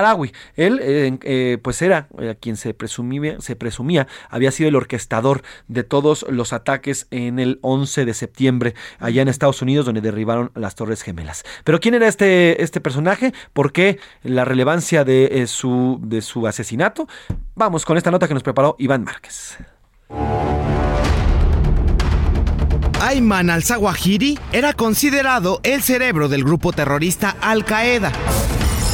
al-Saharaui. Él, eh, eh, pues era eh, quien se presumía, se presumía había sido el orquestador de todos los ataques en el 11 de septiembre allá en Estados Unidos, donde derribaron las Torres Gemelas. Pero ¿quién era este, este personaje? ¿Por qué la relevancia de, su, de su asesinato? Vamos con esta nota que nos preparó Iván Márquez. Ayman al-Zawahiri era considerado el cerebro del grupo terrorista Al-Qaeda.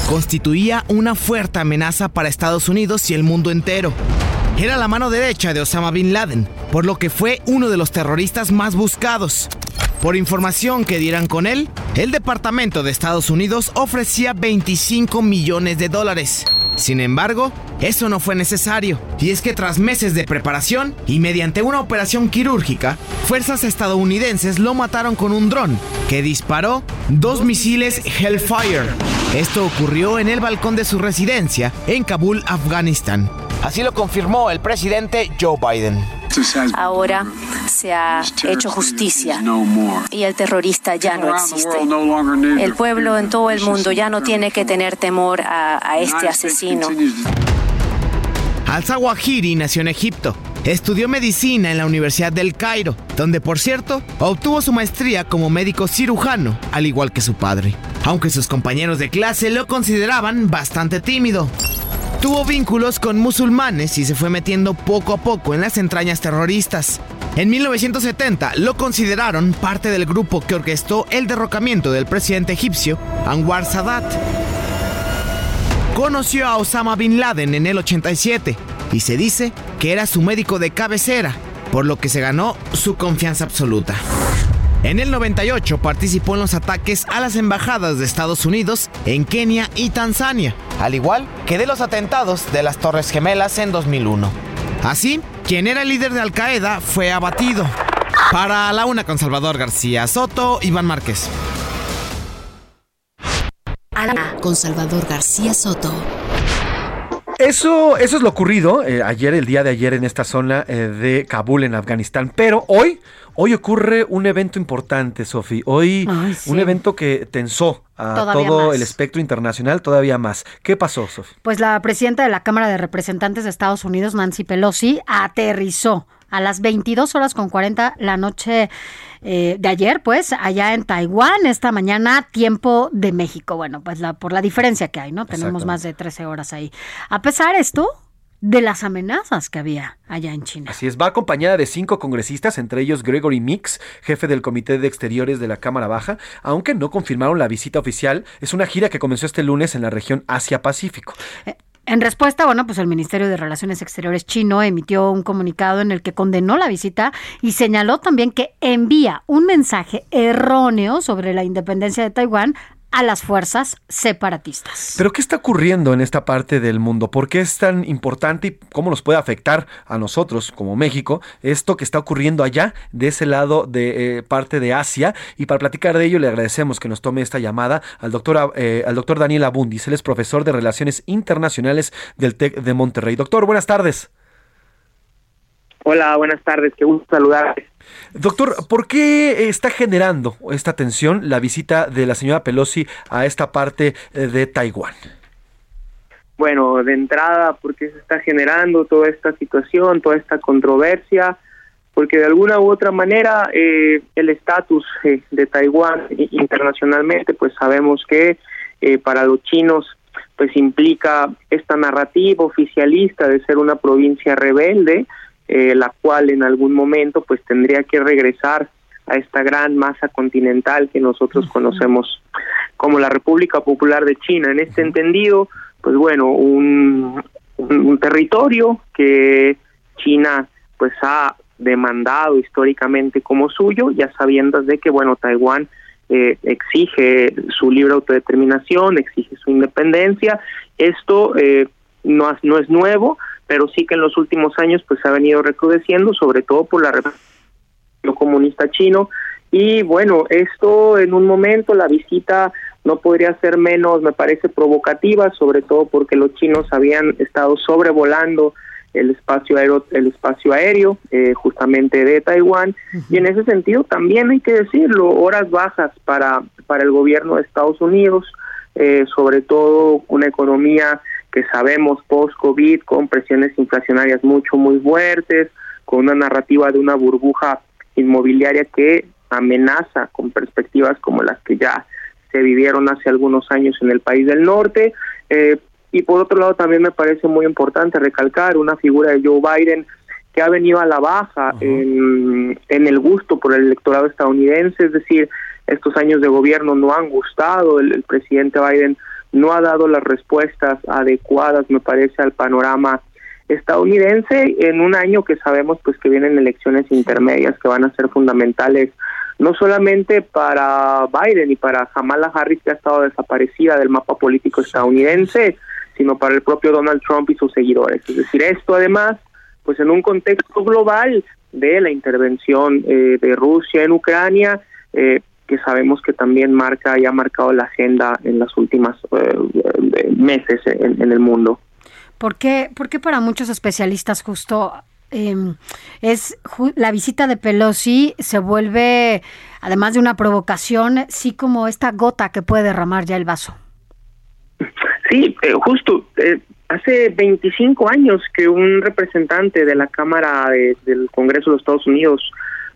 Constituía una fuerte amenaza para Estados Unidos y el mundo entero. Era la mano derecha de Osama Bin Laden, por lo que fue uno de los terroristas más buscados. Por información que dieran con él, el Departamento de Estados Unidos ofrecía 25 millones de dólares. Sin embargo, eso no fue necesario, y es que tras meses de preparación y mediante una operación quirúrgica, fuerzas estadounidenses lo mataron con un dron que disparó dos misiles Hellfire. Esto ocurrió en el balcón de su residencia en Kabul, Afganistán. Así lo confirmó el presidente Joe Biden. Ahora se ha hecho justicia y el terrorista ya no existe. El pueblo en todo el mundo ya no tiene que tener temor a, a este asesino. Al-Zawahiri nació en Egipto. Estudió medicina en la Universidad del Cairo, donde por cierto obtuvo su maestría como médico cirujano, al igual que su padre, aunque sus compañeros de clase lo consideraban bastante tímido. Tuvo vínculos con musulmanes y se fue metiendo poco a poco en las entrañas terroristas. En 1970 lo consideraron parte del grupo que orquestó el derrocamiento del presidente egipcio Anwar Sadat. Conoció a Osama Bin Laden en el 87 y se dice que era su médico de cabecera, por lo que se ganó su confianza absoluta. En el 98 participó en los ataques a las embajadas de Estados Unidos en Kenia y Tanzania, al igual que de los atentados de las Torres Gemelas en 2001. Así, quien era el líder de Al Qaeda fue abatido. Para la una con Salvador García Soto, Iván Márquez. Con Salvador García Soto. Eso, eso es lo ocurrido eh, ayer, el día de ayer en esta zona eh, de Kabul, en Afganistán. Pero hoy, hoy ocurre un evento importante, Sofi. Hoy Ay, sí. un evento que tensó a Todavía todo más. el espectro internacional todavía más. ¿Qué pasó, Sofi? Pues la presidenta de la Cámara de Representantes de Estados Unidos, Nancy Pelosi, aterrizó a las 22 horas con 40 la noche eh, de ayer, pues, allá en Taiwán, esta mañana, tiempo de México. Bueno, pues la, por la diferencia que hay, ¿no? Tenemos más de 13 horas ahí. A pesar esto de las amenazas que había allá en China. Así es, va acompañada de cinco congresistas, entre ellos Gregory Mix, jefe del Comité de Exteriores de la Cámara Baja, aunque no confirmaron la visita oficial. Es una gira que comenzó este lunes en la región Asia-Pacífico. En respuesta, bueno, pues el Ministerio de Relaciones Exteriores chino emitió un comunicado en el que condenó la visita y señaló también que envía un mensaje erróneo sobre la independencia de Taiwán a las fuerzas separatistas. Pero ¿qué está ocurriendo en esta parte del mundo? ¿Por qué es tan importante y cómo nos puede afectar a nosotros como México esto que está ocurriendo allá de ese lado de eh, parte de Asia? Y para platicar de ello le agradecemos que nos tome esta llamada al doctor, eh, al doctor Daniel Abundis. Él es profesor de Relaciones Internacionales del TEC de Monterrey. Doctor, buenas tardes. Hola, buenas tardes, qué gusto saludarte. Doctor, ¿por qué está generando esta tensión la visita de la señora Pelosi a esta parte eh, de Taiwán? Bueno, de entrada, ¿por qué se está generando toda esta situación, toda esta controversia? Porque de alguna u otra manera eh, el estatus eh, de Taiwán internacionalmente, pues sabemos que eh, para los chinos pues implica esta narrativa oficialista de ser una provincia rebelde, eh, la cual en algún momento pues tendría que regresar a esta gran masa continental que nosotros conocemos como la República Popular de China. En este entendido, pues bueno, un, un, un territorio que China pues ha demandado históricamente como suyo, ya sabiendo de que bueno, Taiwán eh, exige su libre autodeterminación, exige su independencia. Esto eh, no, no es nuevo, pero sí que en los últimos años pues ha venido recrudeciendo, sobre todo por la represión comunista chino. Y bueno, esto en un momento, la visita no podría ser menos, me parece, provocativa, sobre todo porque los chinos habían estado sobrevolando el espacio aéreo, el espacio aéreo eh, justamente de Taiwán y en ese sentido también hay que decirlo horas bajas para para el gobierno de Estados Unidos eh, sobre todo una economía que sabemos post covid con presiones inflacionarias mucho muy fuertes con una narrativa de una burbuja inmobiliaria que amenaza con perspectivas como las que ya se vivieron hace algunos años en el país del norte. Eh, y por otro lado también me parece muy importante recalcar una figura de Joe Biden que ha venido a la baja en, en el gusto por el electorado estadounidense, es decir, estos años de gobierno no han gustado, el, el presidente Biden no ha dado las respuestas adecuadas, me parece, al panorama estadounidense en un año que sabemos pues que vienen elecciones intermedias que van a ser fundamentales no solamente para Biden y para Kamala Harris que ha estado desaparecida del mapa político estadounidense, sino para el propio Donald Trump y sus seguidores. Es decir, esto además, pues en un contexto global de la intervención eh, de Rusia en Ucrania, eh, que sabemos que también marca y ha marcado la agenda en las últimas eh, meses en, en el mundo. ¿Por qué, ¿Por qué para muchos especialistas justo eh, es la visita de Pelosi se vuelve, además de una provocación, sí como esta gota que puede derramar ya el vaso. Sí, eh, justo. Eh, hace 25 años que un representante de la Cámara de, del Congreso de los Estados Unidos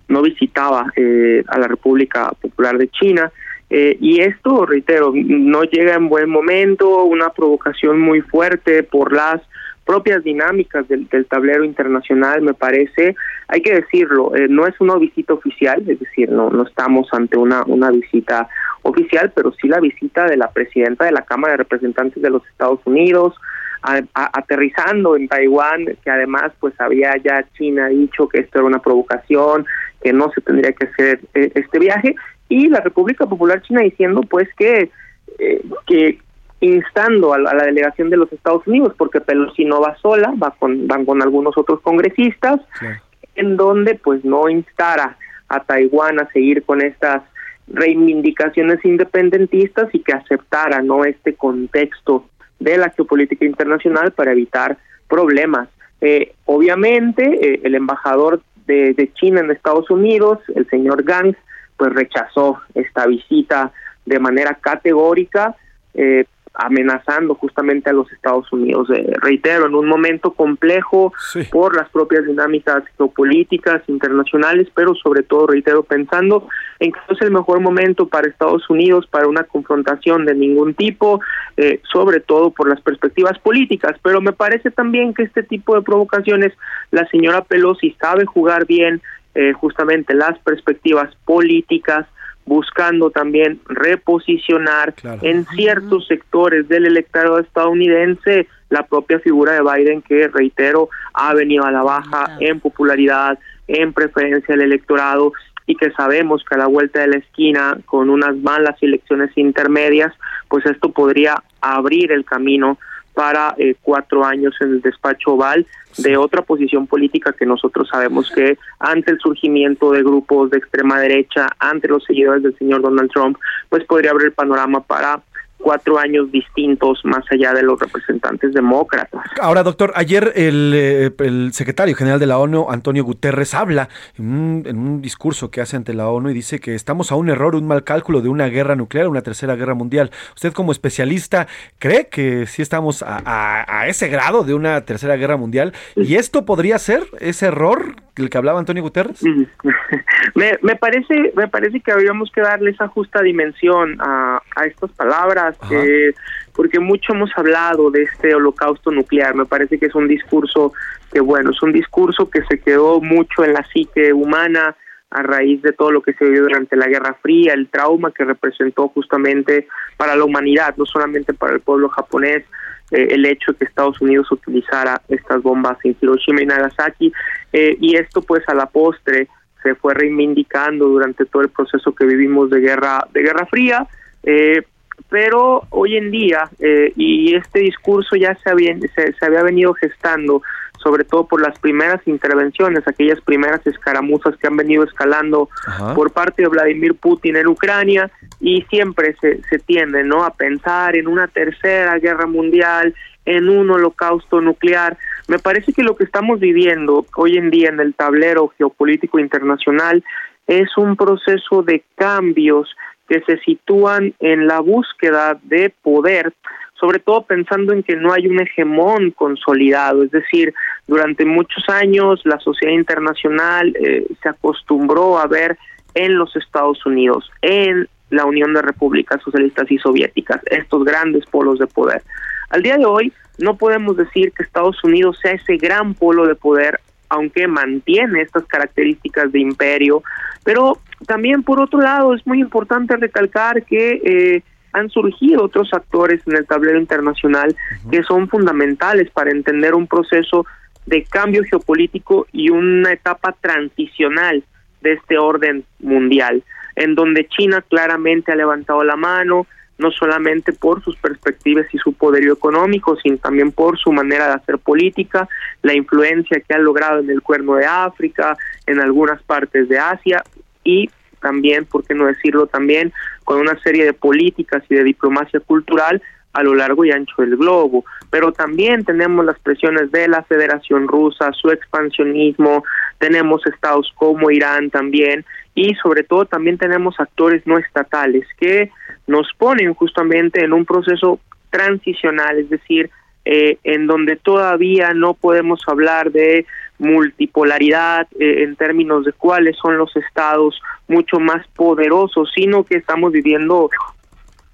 no visitaba eh, a la República Popular de China. Eh, y esto, reitero, no llega en buen momento, una provocación muy fuerte por las propias dinámicas del, tablero internacional, me parece. Hay que decirlo, eh, no es una visita oficial, es decir, no, no estamos ante una, una visita oficial, pero sí la visita de la presidenta de la Cámara de Representantes de los Estados Unidos, a, aterrizando en Taiwán, que además pues había ya China dicho que esto era una provocación, que no se tendría que hacer eh, este viaje, y la República Popular China diciendo pues que, eh, que instando a la, a la, delegación de los Estados Unidos, porque Pelosi no va sola, va con, van con algunos otros congresistas, sí. en donde pues no instara a Taiwán a seguir con estas reivindicaciones independentistas y que aceptara no este contexto de la geopolítica internacional para evitar problemas. Eh, obviamente, eh, el embajador de, de, China en Estados Unidos, el señor Gang, pues rechazó esta visita de manera categórica, eh, amenazando justamente a los Estados Unidos. Eh, reitero, en un momento complejo sí. por las propias dinámicas geopolíticas internacionales, pero sobre todo, reitero, pensando en que no es el mejor momento para Estados Unidos para una confrontación de ningún tipo, eh, sobre todo por las perspectivas políticas. Pero me parece también que este tipo de provocaciones, la señora Pelosi sabe jugar bien eh, justamente las perspectivas políticas, buscando también reposicionar claro. en ciertos sectores del electorado estadounidense. La propia figura de Biden que, reitero, ha venido a la baja en popularidad, en preferencia del electorado y que sabemos que a la vuelta de la esquina, con unas malas elecciones intermedias, pues esto podría abrir el camino para eh, cuatro años en el despacho oval de otra posición política que nosotros sabemos que ante el surgimiento de grupos de extrema derecha, ante los seguidores del señor Donald Trump, pues podría abrir el panorama para cuatro años distintos más allá de los representantes demócratas. Ahora, doctor, ayer el, eh, el secretario general de la ONU, Antonio Guterres, habla en un, en un, discurso que hace ante la ONU y dice que estamos a un error, un mal cálculo de una guerra nuclear, una tercera guerra mundial. ¿Usted como especialista cree que sí estamos a, a, a ese grado de una tercera guerra mundial? ¿Y esto podría ser ese error del que hablaba Antonio Guterres? me, me, parece, me parece que habríamos que darle esa justa dimensión a, a estas palabras, eh, porque mucho hemos hablado de este holocausto nuclear. Me parece que es un discurso que, bueno, es un discurso que se quedó mucho en la psique humana a raíz de todo lo que se vivió durante la Guerra Fría, el trauma que representó justamente para la humanidad, no solamente para el pueblo japonés, eh, el hecho de que Estados Unidos utilizara estas bombas en Hiroshima y Nagasaki, eh, y esto pues a la postre se fue reivindicando durante todo el proceso que vivimos de guerra de guerra fría. Eh, pero hoy en día eh, y este discurso ya se había se, se había venido gestando sobre todo por las primeras intervenciones, aquellas primeras escaramuzas que han venido escalando Ajá. por parte de Vladimir Putin en Ucrania y siempre se, se tiende ¿no? a pensar en una tercera guerra mundial, en un holocausto nuclear. Me parece que lo que estamos viviendo hoy en día en el tablero geopolítico internacional es un proceso de cambios que se sitúan en la búsqueda de poder, sobre todo pensando en que no hay un hegemón consolidado, es decir, durante muchos años la sociedad internacional eh, se acostumbró a ver en los Estados Unidos, en la Unión de Repúblicas Socialistas y Soviéticas, estos grandes polos de poder. Al día de hoy no podemos decir que Estados Unidos sea ese gran polo de poder, aunque mantiene estas características de imperio, pero también por otro lado es muy importante recalcar que eh, han surgido otros actores en el tablero internacional que son fundamentales para entender un proceso de cambio geopolítico y una etapa transicional de este orden mundial, en donde China claramente ha levantado la mano, no solamente por sus perspectivas y su poderío económico, sino también por su manera de hacer política, la influencia que ha logrado en el cuerno de África, en algunas partes de Asia y también, por qué no decirlo también, con una serie de políticas y de diplomacia cultural a lo largo y ancho del globo. Pero también tenemos las presiones de la Federación Rusa, su expansionismo, tenemos estados como Irán también y sobre todo también tenemos actores no estatales que nos ponen justamente en un proceso transicional, es decir, eh, en donde todavía no podemos hablar de multipolaridad eh, en términos de cuáles son los estados mucho más poderosos, sino que estamos viviendo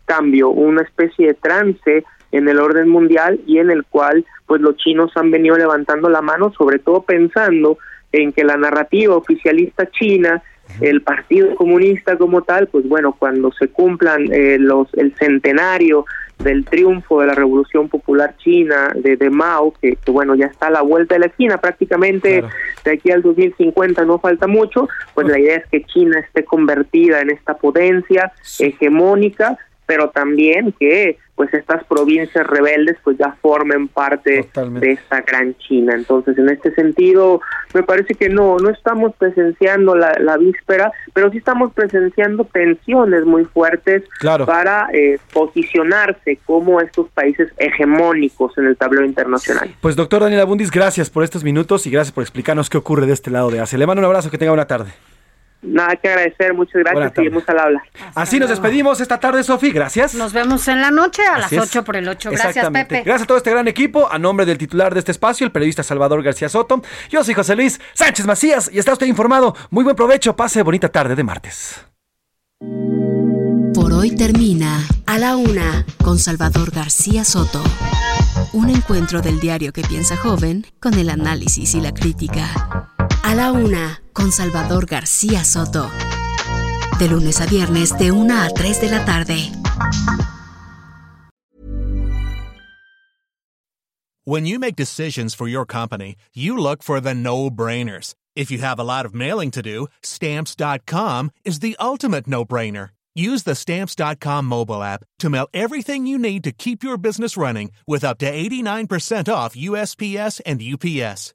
cambio, una especie de trance en el orden mundial y en el cual pues los chinos han venido levantando la mano, sobre todo pensando en que la narrativa oficialista china el Partido Comunista como tal, pues bueno, cuando se cumplan eh, los el centenario del triunfo de la Revolución Popular China de, de Mao, que, que, bueno, ya está a la vuelta de la esquina, prácticamente claro. de aquí al 2050 no falta mucho, pues la idea es que China esté convertida en esta potencia hegemónica, pero también que pues estas provincias rebeldes pues ya formen parte Totalmente. de esta gran China. Entonces, en este sentido, me parece que no, no estamos presenciando la, la víspera, pero sí estamos presenciando tensiones muy fuertes claro. para eh, posicionarse como estos países hegemónicos en el tablero internacional. Pues doctor Daniel Abundis, gracias por estos minutos y gracias por explicarnos qué ocurre de este lado de Asia. Le mando un abrazo, que tenga buena tarde. Nada que agradecer, muchas gracias. Seguimos al habla. Así nos despedimos esta tarde, Sofi. Gracias. Nos vemos en la noche a Así las 8 es. por el 8. Gracias, Pepe. Gracias a todo este gran equipo. A nombre del titular de este espacio, el periodista Salvador García Soto. Yo soy José Luis Sánchez Macías y está usted informado. Muy buen provecho. Pase bonita tarde de martes. Por hoy termina A la Una con Salvador García Soto. Un encuentro del diario que piensa joven con el análisis y la crítica. A la Una con Salvador García Soto. De lunes a viernes de 1 a 3 de la tarde. When you make decisions for your company, you look for the no-brainers. If you have a lot of mailing to do, stamps.com is the ultimate no-brainer. Use the stamps.com mobile app to mail everything you need to keep your business running with up to 89% off USPS and UPS.